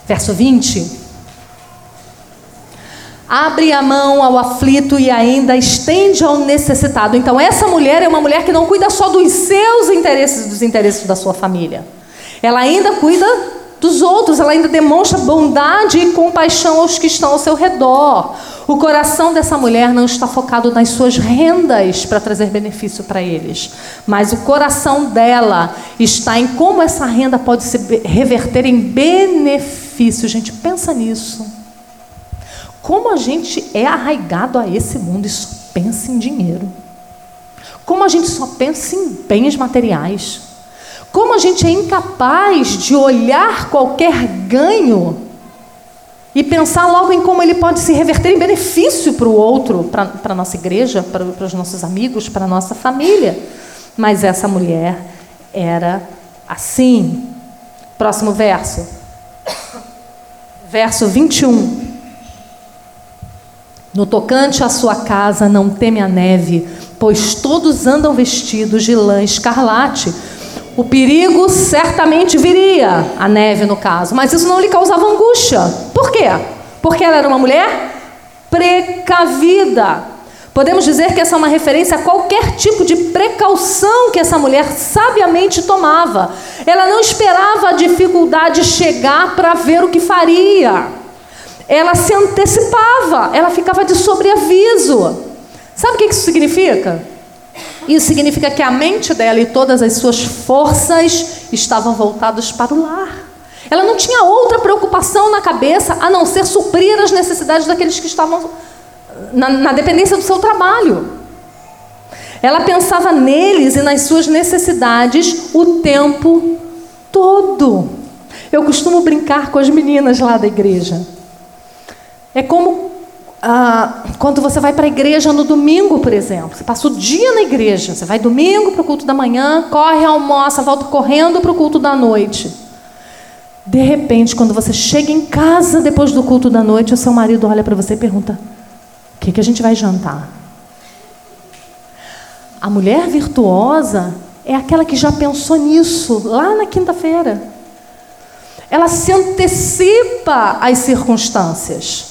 Verso 20. Abre a mão ao aflito e ainda estende ao necessitado. Então, essa mulher é uma mulher que não cuida só dos seus interesses, dos interesses da sua família. Ela ainda cuida dos outros, ela ainda demonstra bondade e compaixão aos que estão ao seu redor. O coração dessa mulher não está focado nas suas rendas para trazer benefício para eles, mas o coração dela está em como essa renda pode se reverter em benefício. Gente, pensa nisso. Como a gente é arraigado a esse mundo e só pensa em dinheiro. Como a gente só pensa em bens materiais. Como a gente é incapaz de olhar qualquer ganho e pensar logo em como ele pode se reverter em benefício para o outro, para a nossa igreja, para, os nossos amigos, para a nossa família. Mas essa mulher era assim. Próximo verso. Verso 21. No tocante à sua casa, não teme a neve, pois todos andam vestidos de lã escarlate o perigo certamente viria, a neve no caso, mas isso não lhe causava angústia. Por quê? Porque ela era uma mulher precavida. Podemos dizer que essa é uma referência a qualquer tipo de precaução que essa mulher sabiamente tomava. Ela não esperava a dificuldade chegar para ver o que faria. Ela se antecipava, ela ficava de sobreaviso. Sabe o que isso significa? Isso significa que a mente dela e todas as suas forças estavam voltadas para o lar. Ela não tinha outra preocupação na cabeça a não ser suprir as necessidades daqueles que estavam na, na dependência do seu trabalho. Ela pensava neles e nas suas necessidades o tempo todo. Eu costumo brincar com as meninas lá da igreja. É como ah, quando você vai para a igreja no domingo, por exemplo, você passa o dia na igreja, você vai domingo para o culto da manhã, corre, almoça, volta correndo para o culto da noite. De repente, quando você chega em casa depois do culto da noite, o seu marido olha para você e pergunta: O que, que a gente vai jantar? A mulher virtuosa é aquela que já pensou nisso lá na quinta-feira. Ela se antecipa às circunstâncias.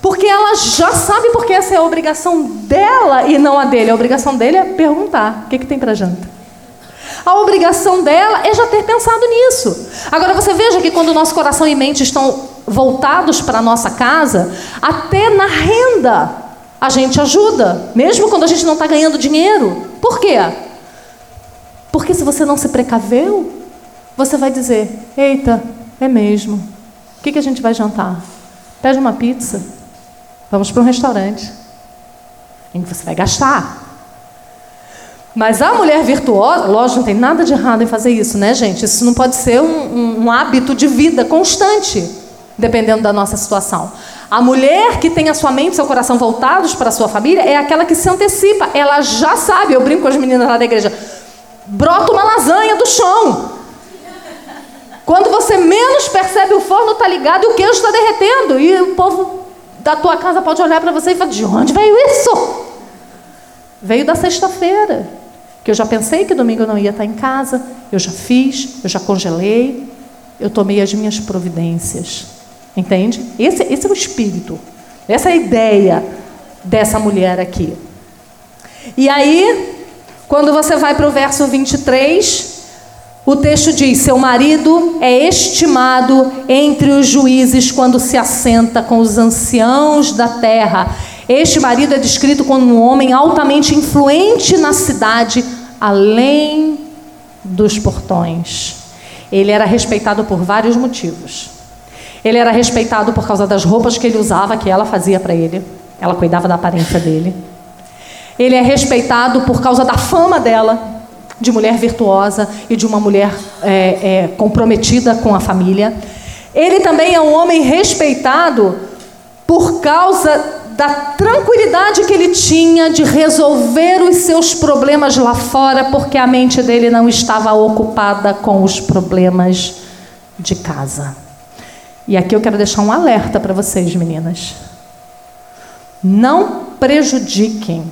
Porque ela já sabe porque essa é a obrigação dela e não a dele. A obrigação dele é perguntar: o que, que tem para janta? A obrigação dela é já ter pensado nisso. Agora você veja que quando nosso coração e mente estão voltados para a nossa casa, até na renda a gente ajuda, mesmo quando a gente não está ganhando dinheiro. Por quê? Porque se você não se precaveu, você vai dizer: eita, é mesmo. O que, que a gente vai jantar? Pede uma pizza. Vamos para um restaurante em que você vai gastar. Mas a mulher virtuosa, lógico, não tem nada de errado em fazer isso, né, gente? Isso não pode ser um, um, um hábito de vida constante, dependendo da nossa situação. A mulher que tem a sua mente e seu coração voltados para a sua família é aquela que se antecipa. Ela já sabe, eu brinco com as meninas lá da igreja, brota uma lasanha do chão. Quando você menos percebe, o forno está ligado e o queijo está derretendo. E o povo da tua casa pode olhar para você e falar: de onde veio isso? Veio da sexta-feira. Que eu já pensei que domingo eu não ia estar em casa, eu já fiz, eu já congelei, eu tomei as minhas providências. Entende? Esse, esse é o espírito, essa é a ideia dessa mulher aqui. E aí, quando você vai para o verso 23, o texto diz: Seu marido é estimado entre os juízes quando se assenta com os anciãos da terra. Este marido é descrito como um homem altamente influente na cidade, além dos portões. Ele era respeitado por vários motivos. Ele era respeitado por causa das roupas que ele usava, que ela fazia para ele. Ela cuidava da aparência dele. Ele é respeitado por causa da fama dela de mulher virtuosa e de uma mulher é, é, comprometida com a família. Ele também é um homem respeitado por causa da tranquilidade que ele tinha de resolver os seus problemas lá fora, porque a mente dele não estava ocupada com os problemas de casa. E aqui eu quero deixar um alerta para vocês, meninas. Não prejudiquem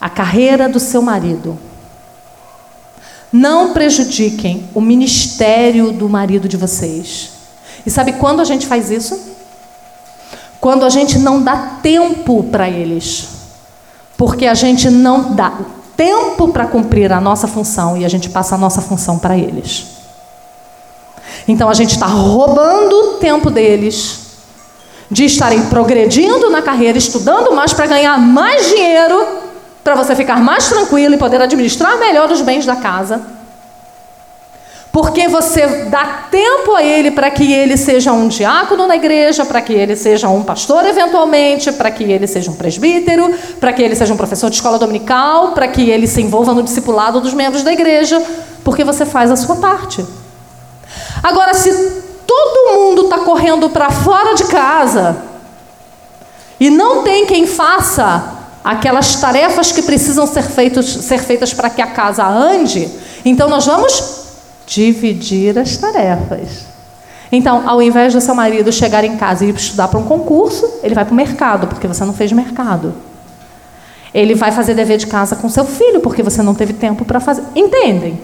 a carreira do seu marido. Não prejudiquem o ministério do marido de vocês. E sabe quando a gente faz isso? Quando a gente não dá tempo para eles. Porque a gente não dá tempo para cumprir a nossa função e a gente passa a nossa função para eles. Então a gente está roubando o tempo deles de estarem progredindo na carreira, estudando mais para ganhar mais dinheiro, para você ficar mais tranquilo e poder administrar melhor os bens da casa. Porque você dá tempo a ele para que ele seja um diácono na igreja, para que ele seja um pastor eventualmente, para que ele seja um presbítero, para que ele seja um professor de escola dominical, para que ele se envolva no discipulado dos membros da igreja, porque você faz a sua parte. Agora, se todo mundo está correndo para fora de casa e não tem quem faça aquelas tarefas que precisam ser, feitos, ser feitas para que a casa ande, então nós vamos dividir as tarefas. Então, ao invés do seu marido chegar em casa e estudar para um concurso, ele vai para o mercado, porque você não fez mercado. Ele vai fazer dever de casa com seu filho, porque você não teve tempo para fazer. Entendem?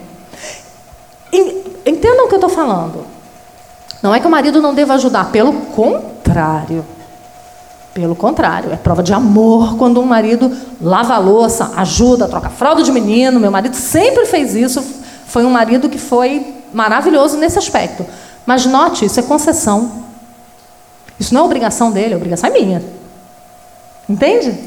Entendam o que eu estou falando. Não é que o marido não deva ajudar, pelo contrário. Pelo contrário, é prova de amor quando um marido lava a louça, ajuda, troca fralda de menino. Meu marido sempre fez isso. Foi um marido que foi maravilhoso nesse aspecto. Mas note, isso é concessão. Isso não é obrigação dele, a obrigação é minha. Entende?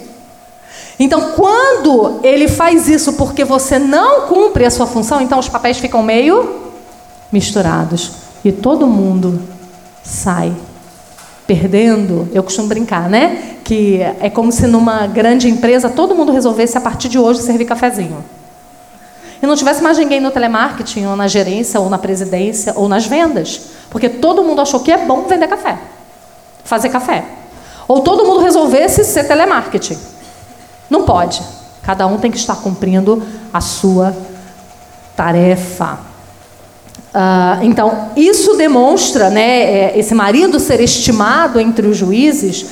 Então, quando ele faz isso porque você não cumpre a sua função, então os papéis ficam meio misturados e todo mundo sai perdendo. Eu costumo brincar, né? Que é como se numa grande empresa todo mundo resolvesse a partir de hoje servir cafezinho. E não tivesse mais ninguém no telemarketing, ou na gerência, ou na presidência, ou nas vendas. Porque todo mundo achou que é bom vender café, fazer café. Ou todo mundo resolvesse ser telemarketing. Não pode. Cada um tem que estar cumprindo a sua tarefa. Uh, então, isso demonstra, né, é, esse marido ser estimado entre os juízes,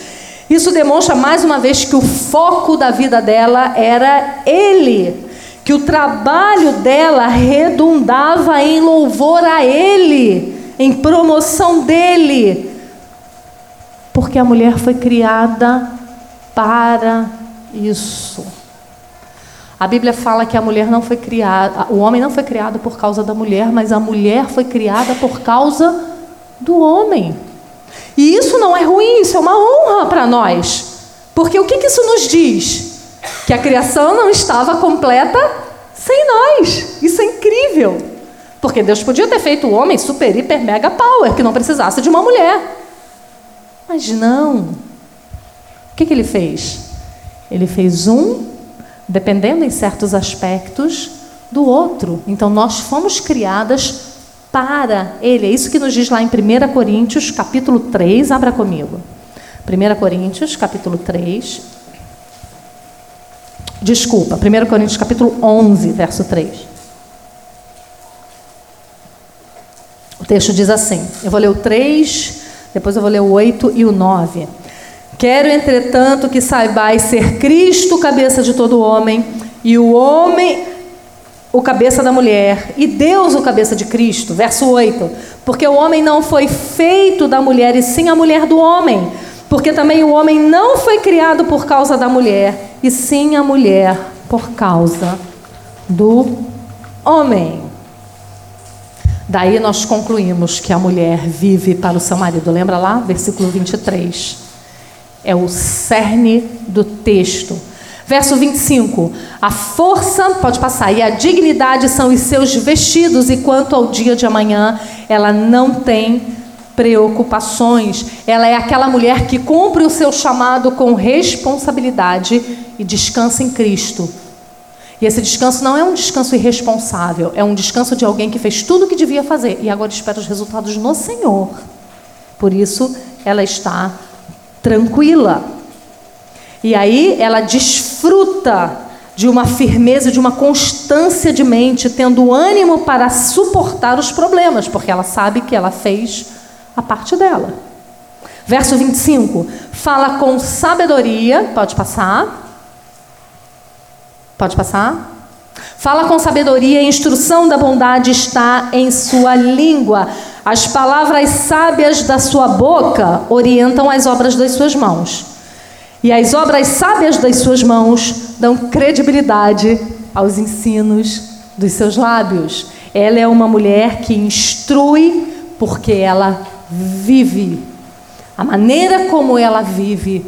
isso demonstra mais uma vez que o foco da vida dela era ele, que o trabalho dela redundava em louvor a ele, em promoção dele, porque a mulher foi criada para isso. A Bíblia fala que a mulher não foi criada, o homem não foi criado por causa da mulher, mas a mulher foi criada por causa do homem. E isso não é ruim, isso é uma honra para nós. Porque o que, que isso nos diz? Que a criação não estava completa sem nós. Isso é incrível. Porque Deus podia ter feito o homem super, hiper, mega power, que não precisasse de uma mulher. Mas não. O que, que ele fez? Ele fez um dependendo em certos aspectos do outro. Então nós fomos criadas para ele. É isso que nos diz lá em 1 Coríntios, capítulo 3, abra comigo. 1 Coríntios, capítulo 3. Desculpa, 1 Coríntios, capítulo 11, verso 3. O texto diz assim: eu vou ler o 3, depois eu vou ler o 8 e o 9. Quero, entretanto, que saibais ser Cristo cabeça de todo homem, e o homem o cabeça da mulher, e Deus o cabeça de Cristo. Verso 8. Porque o homem não foi feito da mulher, e sim a mulher do homem. Porque também o homem não foi criado por causa da mulher, e sim a mulher por causa do homem. Daí nós concluímos que a mulher vive para o seu marido. Lembra lá? Versículo 23. É o cerne do texto. Verso 25: A força, pode passar, e a dignidade são os seus vestidos, e quanto ao dia de amanhã, ela não tem preocupações. Ela é aquela mulher que cumpre o seu chamado com responsabilidade e descansa em Cristo. E esse descanso não é um descanso irresponsável, é um descanso de alguém que fez tudo o que devia fazer e agora espera os resultados no Senhor. Por isso, ela está tranquila. E aí ela desfruta de uma firmeza, de uma constância de mente, tendo ânimo para suportar os problemas, porque ela sabe que ela fez a parte dela. Verso 25: fala com sabedoria, pode passar. Pode passar. Fala com sabedoria, a instrução da bondade está em sua língua. As palavras sábias da sua boca orientam as obras das suas mãos. E as obras sábias das suas mãos dão credibilidade aos ensinos dos seus lábios. Ela é uma mulher que instrui porque ela vive. A maneira como ela vive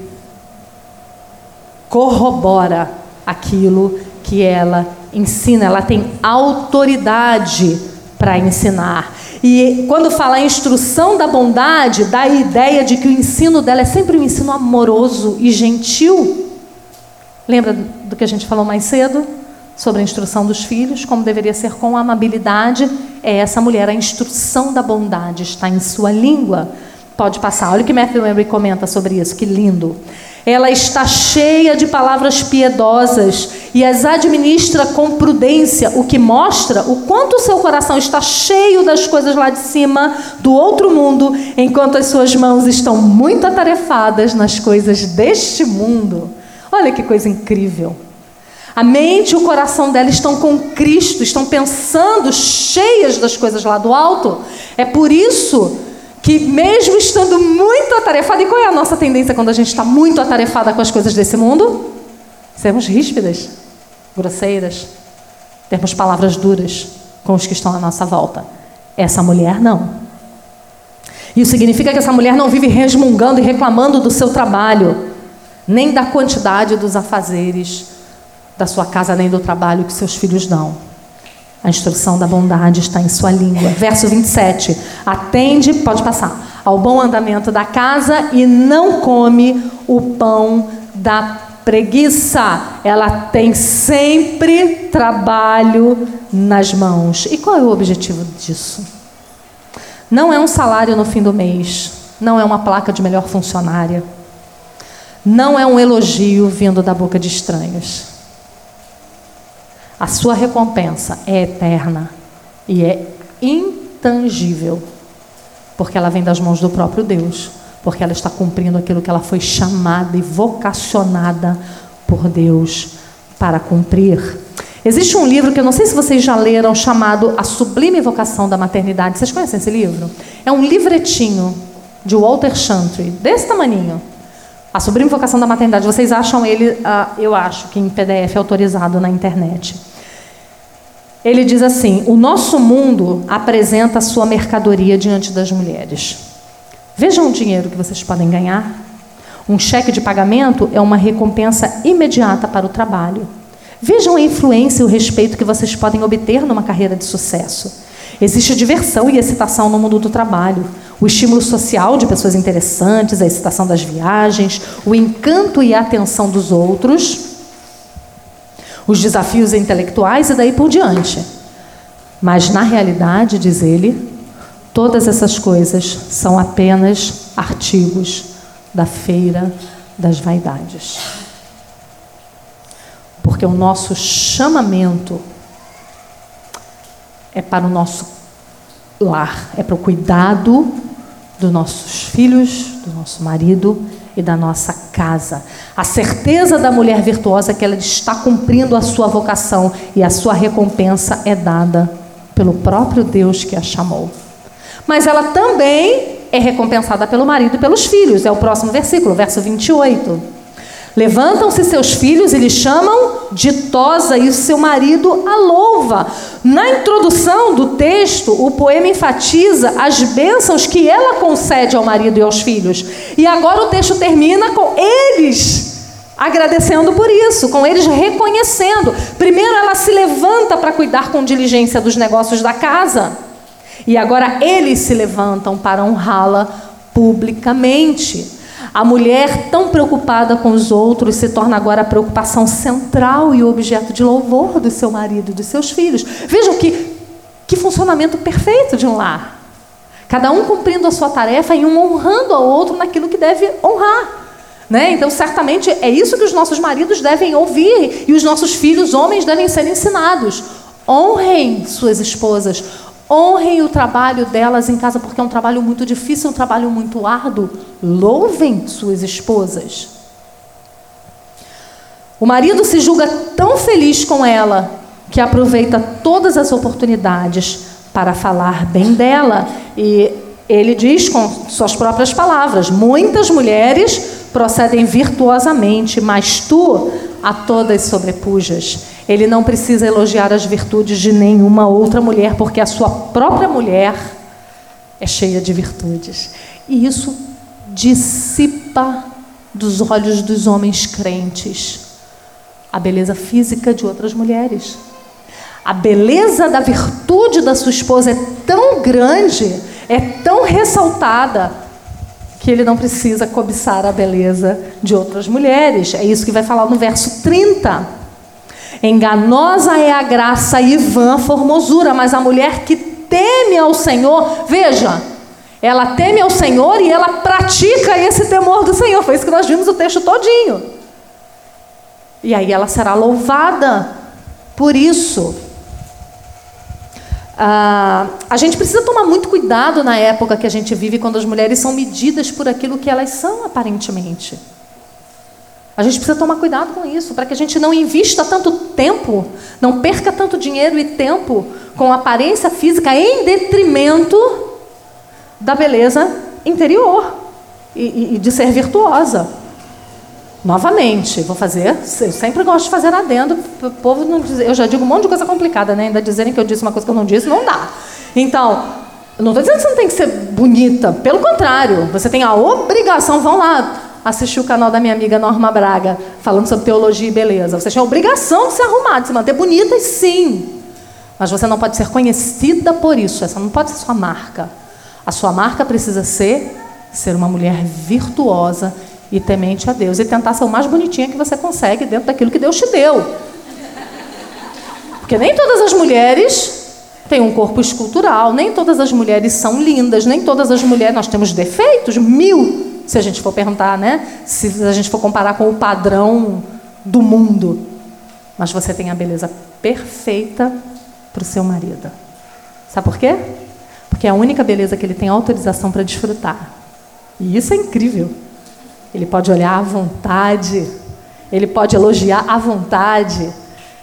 corrobora aquilo que ela ensina, ela tem autoridade para ensinar. E quando fala instrução da bondade, dá a ideia de que o ensino dela é sempre um ensino amoroso e gentil. Lembra do que a gente falou mais cedo? Sobre a instrução dos filhos, como deveria ser com amabilidade. É essa mulher, a instrução da bondade está em sua língua. Pode passar. Olha o que Matthew Henry comenta sobre isso, que lindo ela está cheia de palavras piedosas e as administra com prudência, o que mostra o quanto o seu coração está cheio das coisas lá de cima, do outro mundo, enquanto as suas mãos estão muito atarefadas nas coisas deste mundo. Olha que coisa incrível. A mente e o coração dela estão com Cristo, estão pensando cheias das coisas lá do alto. É por isso que mesmo estando muito atarefada, e qual é a nossa tendência quando a gente está muito atarefada com as coisas desse mundo? Sermos ríspidas, grosseiras, termos palavras duras com os que estão à nossa volta. Essa mulher não. Isso significa que essa mulher não vive resmungando e reclamando do seu trabalho, nem da quantidade dos afazeres da sua casa, nem do trabalho que seus filhos dão. A instrução da bondade está em sua língua. Verso 27. Atende, pode passar, ao bom andamento da casa e não come o pão da preguiça. Ela tem sempre trabalho nas mãos. E qual é o objetivo disso? Não é um salário no fim do mês. Não é uma placa de melhor funcionária. Não é um elogio vindo da boca de estranhos. A sua recompensa é eterna e é intangível, porque ela vem das mãos do próprio Deus, porque ela está cumprindo aquilo que ela foi chamada e vocacionada por Deus para cumprir. Existe um livro que eu não sei se vocês já leram, chamado A Sublime Vocação da Maternidade. Vocês conhecem esse livro? É um livretinho de Walter Chantry, desse tamaninho. A Sublime Vocação da Maternidade. Vocês acham ele, uh, eu acho que em PDF autorizado na internet. Ele diz assim: o nosso mundo apresenta a sua mercadoria diante das mulheres. Vejam o dinheiro que vocês podem ganhar. Um cheque de pagamento é uma recompensa imediata para o trabalho. Vejam a influência e o respeito que vocês podem obter numa carreira de sucesso. Existe diversão e excitação no mundo do trabalho. O estímulo social de pessoas interessantes, a excitação das viagens, o encanto e a atenção dos outros os desafios intelectuais e daí por diante. Mas na realidade, diz ele, todas essas coisas são apenas artigos da feira das vaidades. Porque o nosso chamamento é para o nosso lar, é para o cuidado dos nossos filhos, do nosso marido e da nossa casa. A certeza da mulher virtuosa é que ela está cumprindo a sua vocação e a sua recompensa é dada pelo próprio Deus que a chamou. Mas ela também é recompensada pelo marido e pelos filhos. É o próximo versículo, verso 28. Levantam-se seus filhos e lhe chamam ditosa e o seu marido a louva. Na introdução do texto, o poema enfatiza as bênçãos que ela concede ao marido e aos filhos. E agora o texto termina com eles agradecendo por isso, com eles reconhecendo. Primeiro ela se levanta para cuidar com diligência dos negócios da casa. E agora eles se levantam para honrá-la publicamente. A mulher, tão preocupada com os outros, se torna agora a preocupação central e objeto de louvor do seu marido dos seus filhos. Vejam que, que funcionamento perfeito de um lar. Cada um cumprindo a sua tarefa e um honrando ao outro naquilo que deve honrar. Né? Então, certamente, é isso que os nossos maridos devem ouvir e os nossos filhos, homens, devem ser ensinados. Honrem suas esposas, Honrem o trabalho delas em casa, porque é um trabalho muito difícil, um trabalho muito árduo. Louvem suas esposas. O marido se julga tão feliz com ela que aproveita todas as oportunidades para falar bem dela. E ele diz com suas próprias palavras: muitas mulheres procedem virtuosamente, mas tu a todas sobrepujas. Ele não precisa elogiar as virtudes de nenhuma outra mulher, porque a sua própria mulher é cheia de virtudes. E isso dissipa dos olhos dos homens crentes a beleza física de outras mulheres. A beleza da virtude da sua esposa é tão grande, é tão ressaltada, que ele não precisa cobiçar a beleza de outras mulheres. É isso que vai falar no verso 30. Enganosa é a graça e vã a formosura, mas a mulher que teme ao Senhor, veja, ela teme ao Senhor e ela pratica esse temor do Senhor. Foi isso que nós vimos o texto todinho. E aí ela será louvada por isso. Ah, a gente precisa tomar muito cuidado na época que a gente vive, quando as mulheres são medidas por aquilo que elas são, aparentemente. A gente precisa tomar cuidado com isso, para que a gente não invista tanto tempo, não perca tanto dinheiro e tempo com aparência física em detrimento da beleza interior e, e de ser virtuosa. Novamente, vou fazer, eu sempre gosto de fazer adendo, o povo não eu já digo um monte de coisa complicada, né? Ainda dizerem que eu disse uma coisa que eu não disse, não dá. Então, não estou dizendo que você não tem que ser bonita, pelo contrário, você tem a obrigação, vão lá assistir o canal da minha amiga Norma Braga, falando sobre teologia e beleza. Você tem a obrigação de se arrumar, de se manter bonita, e sim. Mas você não pode ser conhecida por isso, essa não pode ser sua marca. A sua marca precisa ser ser uma mulher virtuosa e temente a Deus. E tentar ser o mais bonitinha que você consegue dentro daquilo que Deus te deu. Porque nem todas as mulheres têm um corpo escultural, nem todas as mulheres são lindas, nem todas as mulheres. Nós temos defeitos, mil, se a gente for perguntar, né? Se a gente for comparar com o padrão do mundo. Mas você tem a beleza perfeita para o seu marido. Sabe por quê? Porque é a única beleza que ele tem autorização para desfrutar. E isso é incrível. Ele pode olhar à vontade, ele pode elogiar à vontade,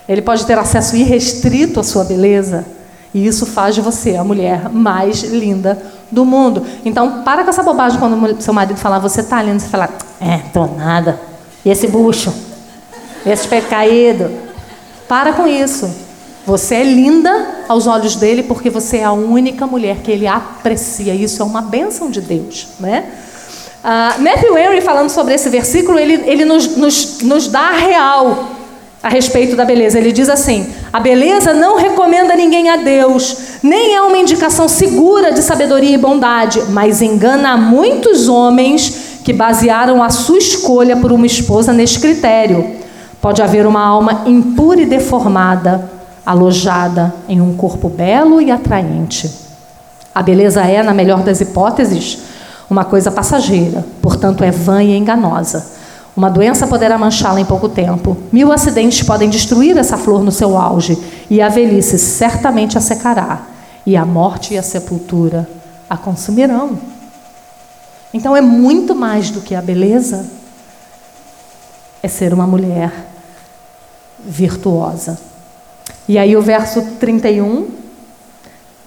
ele pode ter acesso irrestrito à sua beleza. E isso faz de você a mulher mais linda do mundo. Então, para com essa bobagem quando seu marido falar, você está lindo, você fala, é, tô nada. E esse bucho? Esse peito caído? Para com isso. Você é linda aos olhos dele porque você é a única mulher que ele aprecia. Isso é uma bênção de Deus, né? Uh, Matthew Henry, falando sobre esse versículo, ele, ele nos, nos, nos dá a real a respeito da beleza. Ele diz assim: a beleza não recomenda ninguém a Deus, nem é uma indicação segura de sabedoria e bondade, mas engana muitos homens que basearam a sua escolha por uma esposa neste critério. Pode haver uma alma impura e deformada, alojada em um corpo belo e atraente. A beleza é, na melhor das hipóteses, uma coisa passageira, portanto é vã e enganosa. Uma doença poderá manchá-la em pouco tempo. Mil acidentes podem destruir essa flor no seu auge, e a velhice certamente a secará, e a morte e a sepultura a consumirão. Então é muito mais do que a beleza, é ser uma mulher virtuosa. E aí o verso 31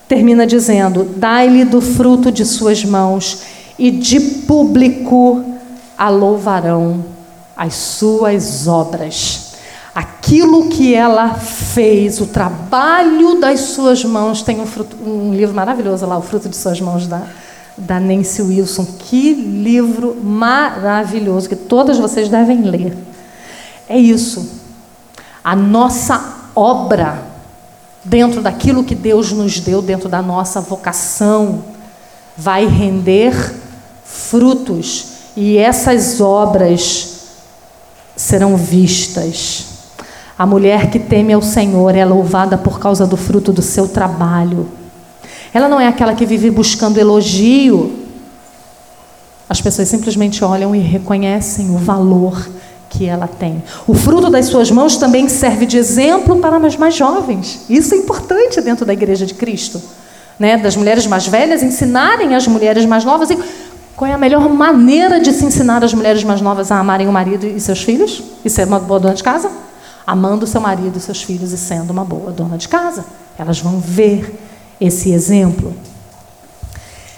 termina dizendo: Dai-lhe do fruto de suas mãos e de público a louvarão as suas obras. Aquilo que ela fez, o trabalho das suas mãos, tem um, fruto, um livro maravilhoso lá, O Fruto de Suas Mãos, da, da Nancy Wilson. Que livro maravilhoso, que todas vocês devem ler. É isso. A nossa obra, dentro daquilo que Deus nos deu, dentro da nossa vocação, vai render frutos, e essas obras serão vistas. A mulher que teme ao Senhor é louvada por causa do fruto do seu trabalho. Ela não é aquela que vive buscando elogio. As pessoas simplesmente olham e reconhecem o valor que ela tem. O fruto das suas mãos também serve de exemplo para as mais jovens. Isso é importante dentro da igreja de Cristo. né, das mulheres mais velhas ensinarem as mulheres mais novas. E qual é a melhor maneira de se ensinar as mulheres mais novas a amarem o marido e seus filhos? E ser uma boa dona de casa? Amando seu marido e seus filhos e sendo uma boa dona de casa. Elas vão ver esse exemplo.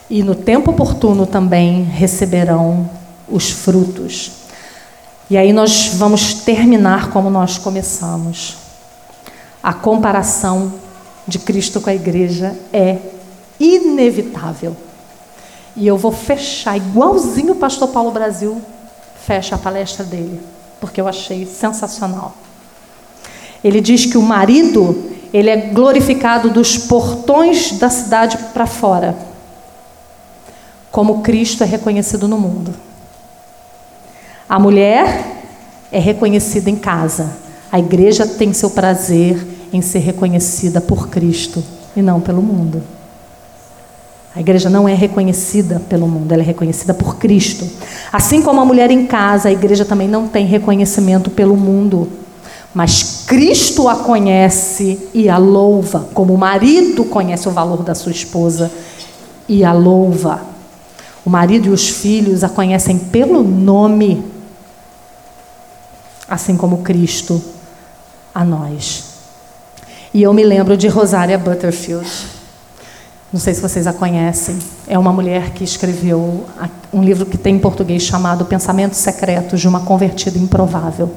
E no tempo oportuno também receberão os frutos. E aí nós vamos terminar como nós começamos. A comparação de Cristo com a igreja é inevitável. E eu vou fechar igualzinho o pastor Paulo Brasil fecha a palestra dele, porque eu achei sensacional. Ele diz que o marido, ele é glorificado dos portões da cidade para fora, como Cristo é reconhecido no mundo. A mulher é reconhecida em casa. A igreja tem seu prazer em ser reconhecida por Cristo e não pelo mundo. A igreja não é reconhecida pelo mundo, ela é reconhecida por Cristo. Assim como a mulher em casa, a igreja também não tem reconhecimento pelo mundo. Mas Cristo a conhece e a louva, como o marido conhece o valor da sua esposa e a louva. O marido e os filhos a conhecem pelo nome assim como Cristo a nós. E eu me lembro de Rosária Butterfield. Não sei se vocês a conhecem. É uma mulher que escreveu um livro que tem em português chamado Pensamentos Secretos de uma Convertida Improvável.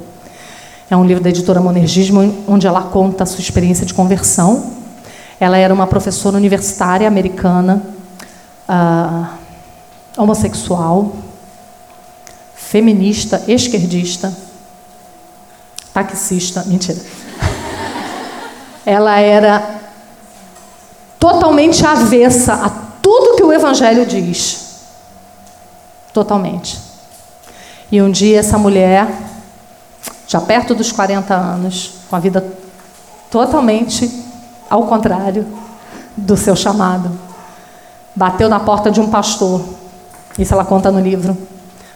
É um livro da editora Monergismo, onde ela conta a sua experiência de conversão. Ela era uma professora universitária americana, uh, homossexual, feminista, esquerdista taxista, mentira. Ela era totalmente avessa a tudo que o Evangelho diz. Totalmente. E um dia essa mulher, já perto dos 40 anos, com a vida totalmente ao contrário do seu chamado, bateu na porta de um pastor. Isso ela conta no livro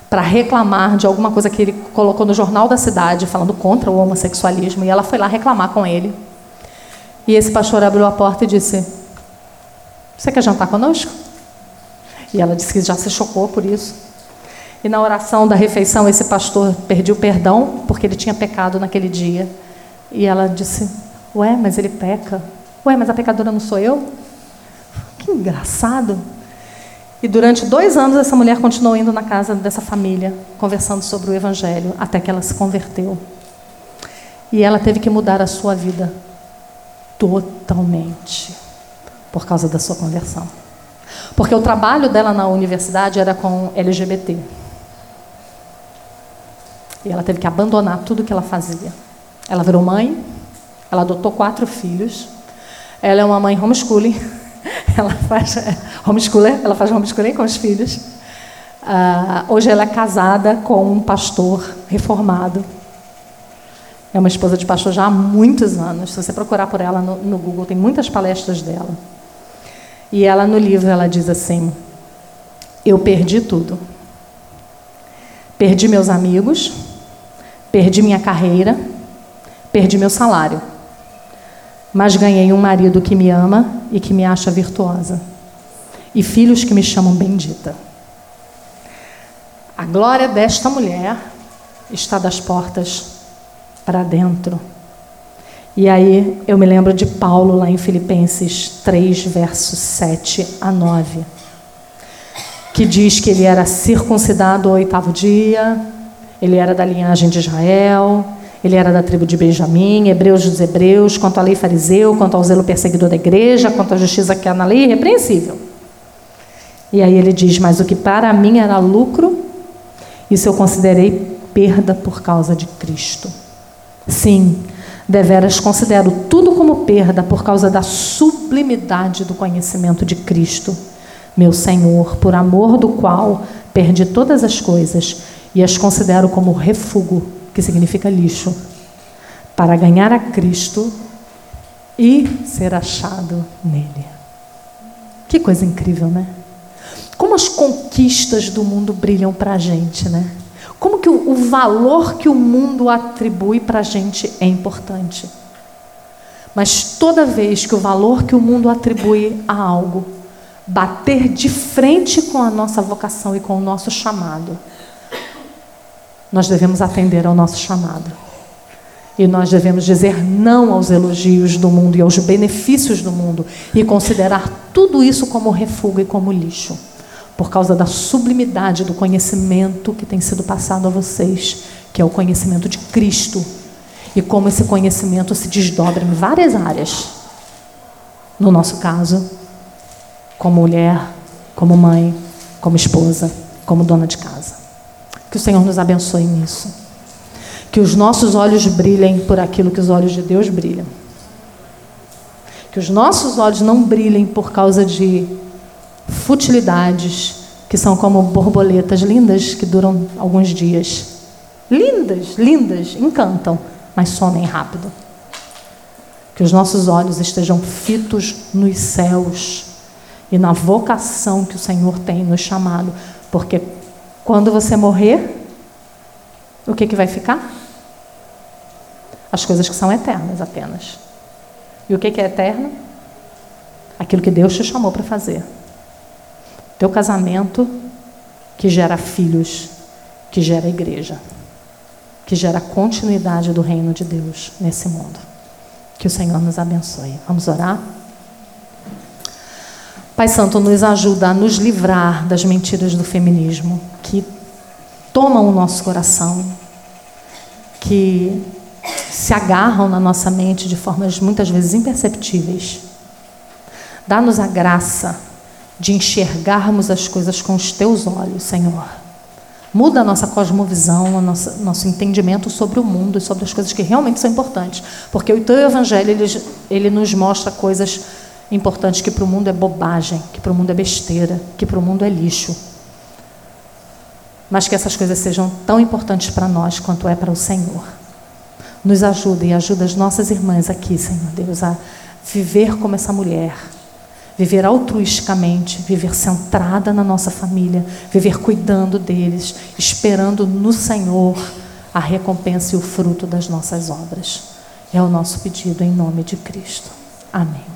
para reclamar de alguma coisa que ele colocou no jornal da cidade, falando contra o homossexualismo, e ela foi lá reclamar com ele. E esse pastor abriu a porta e disse: Você quer jantar conosco? E ela disse que já se chocou por isso. E na oração da refeição, esse pastor pediu perdão porque ele tinha pecado naquele dia. E ela disse: Ué, mas ele peca. Ué, mas a pecadora não sou eu? Que engraçado. E durante dois anos essa mulher continuou indo na casa dessa família, conversando sobre o Evangelho, até que ela se converteu. E ela teve que mudar a sua vida totalmente por causa da sua conversão. Porque o trabalho dela na universidade era com LGBT. E ela teve que abandonar tudo que ela fazia. Ela virou mãe, ela adotou quatro filhos. Ela é uma mãe homeschooling ela faz é, homeschooler, ela faz homeschooling com os filhos. Uh, hoje ela é casada com um pastor reformado. É uma esposa de pastor já há muitos anos. Se você procurar por ela no, no Google, tem muitas palestras dela. E ela no livro ela diz assim: Eu perdi tudo. Perdi meus amigos, perdi minha carreira, perdi meu salário mas ganhei um marido que me ama e que me acha virtuosa, e filhos que me chamam bendita. A glória desta mulher está das portas para dentro. E aí eu me lembro de Paulo lá em Filipenses 3, versos 7 a 9, que diz que ele era circuncidado ao oitavo dia, ele era da linhagem de Israel, ele era da tribo de Benjamim, hebreus dos hebreus, quanto à lei fariseu, quanto ao zelo perseguidor da igreja, quanto à justiça que há na lei, irrepreensível. E aí ele diz: Mas o que para mim era lucro, isso eu considerei perda por causa de Cristo. Sim, deveras considero tudo como perda por causa da sublimidade do conhecimento de Cristo, meu Senhor, por amor do qual perdi todas as coisas e as considero como refúgio que significa lixo, para ganhar a Cristo e ser achado nele. Que coisa incrível, né? Como as conquistas do mundo brilham para a gente, né? Como que o, o valor que o mundo atribui para a gente é importante. Mas toda vez que o valor que o mundo atribui a algo bater de frente com a nossa vocação e com o nosso chamado, nós devemos atender ao nosso chamado. E nós devemos dizer não aos elogios do mundo e aos benefícios do mundo e considerar tudo isso como refúgio e como lixo, por causa da sublimidade do conhecimento que tem sido passado a vocês, que é o conhecimento de Cristo e como esse conhecimento se desdobra em várias áreas. No nosso caso, como mulher, como mãe, como esposa, como dona de casa. Que o Senhor nos abençoe nisso. Que os nossos olhos brilhem por aquilo que os olhos de Deus brilham. Que os nossos olhos não brilhem por causa de futilidades que são como borboletas lindas que duram alguns dias. Lindas, lindas, encantam mas somem rápido. Que os nossos olhos estejam fitos nos céus e na vocação que o Senhor tem nos chamado, porque quando você morrer, o que, que vai ficar? As coisas que são eternas apenas. E o que, que é eterno? Aquilo que Deus te chamou para fazer. Teu casamento que gera filhos, que gera igreja que gera continuidade do reino de Deus nesse mundo. Que o Senhor nos abençoe. Vamos orar? Pai Santo, nos ajuda a nos livrar das mentiras do feminismo que tomam o nosso coração, que se agarram na nossa mente de formas muitas vezes imperceptíveis. Dá-nos a graça de enxergarmos as coisas com os teus olhos, Senhor Muda a nossa cosmovisão, o nosso, nosso entendimento sobre o mundo e sobre as coisas que realmente são importantes. Porque o teu evangelho, ele, ele nos mostra coisas importantes que para o mundo é bobagem, que para o mundo é besteira, que para o mundo é lixo. Mas que essas coisas sejam tão importantes para nós quanto é para o Senhor. Nos ajuda e ajuda as nossas irmãs aqui, Senhor Deus, a viver como essa mulher viver altruisticamente, viver centrada na nossa família, viver cuidando deles, esperando no Senhor a recompensa e o fruto das nossas obras. É o nosso pedido em nome de Cristo. Amém.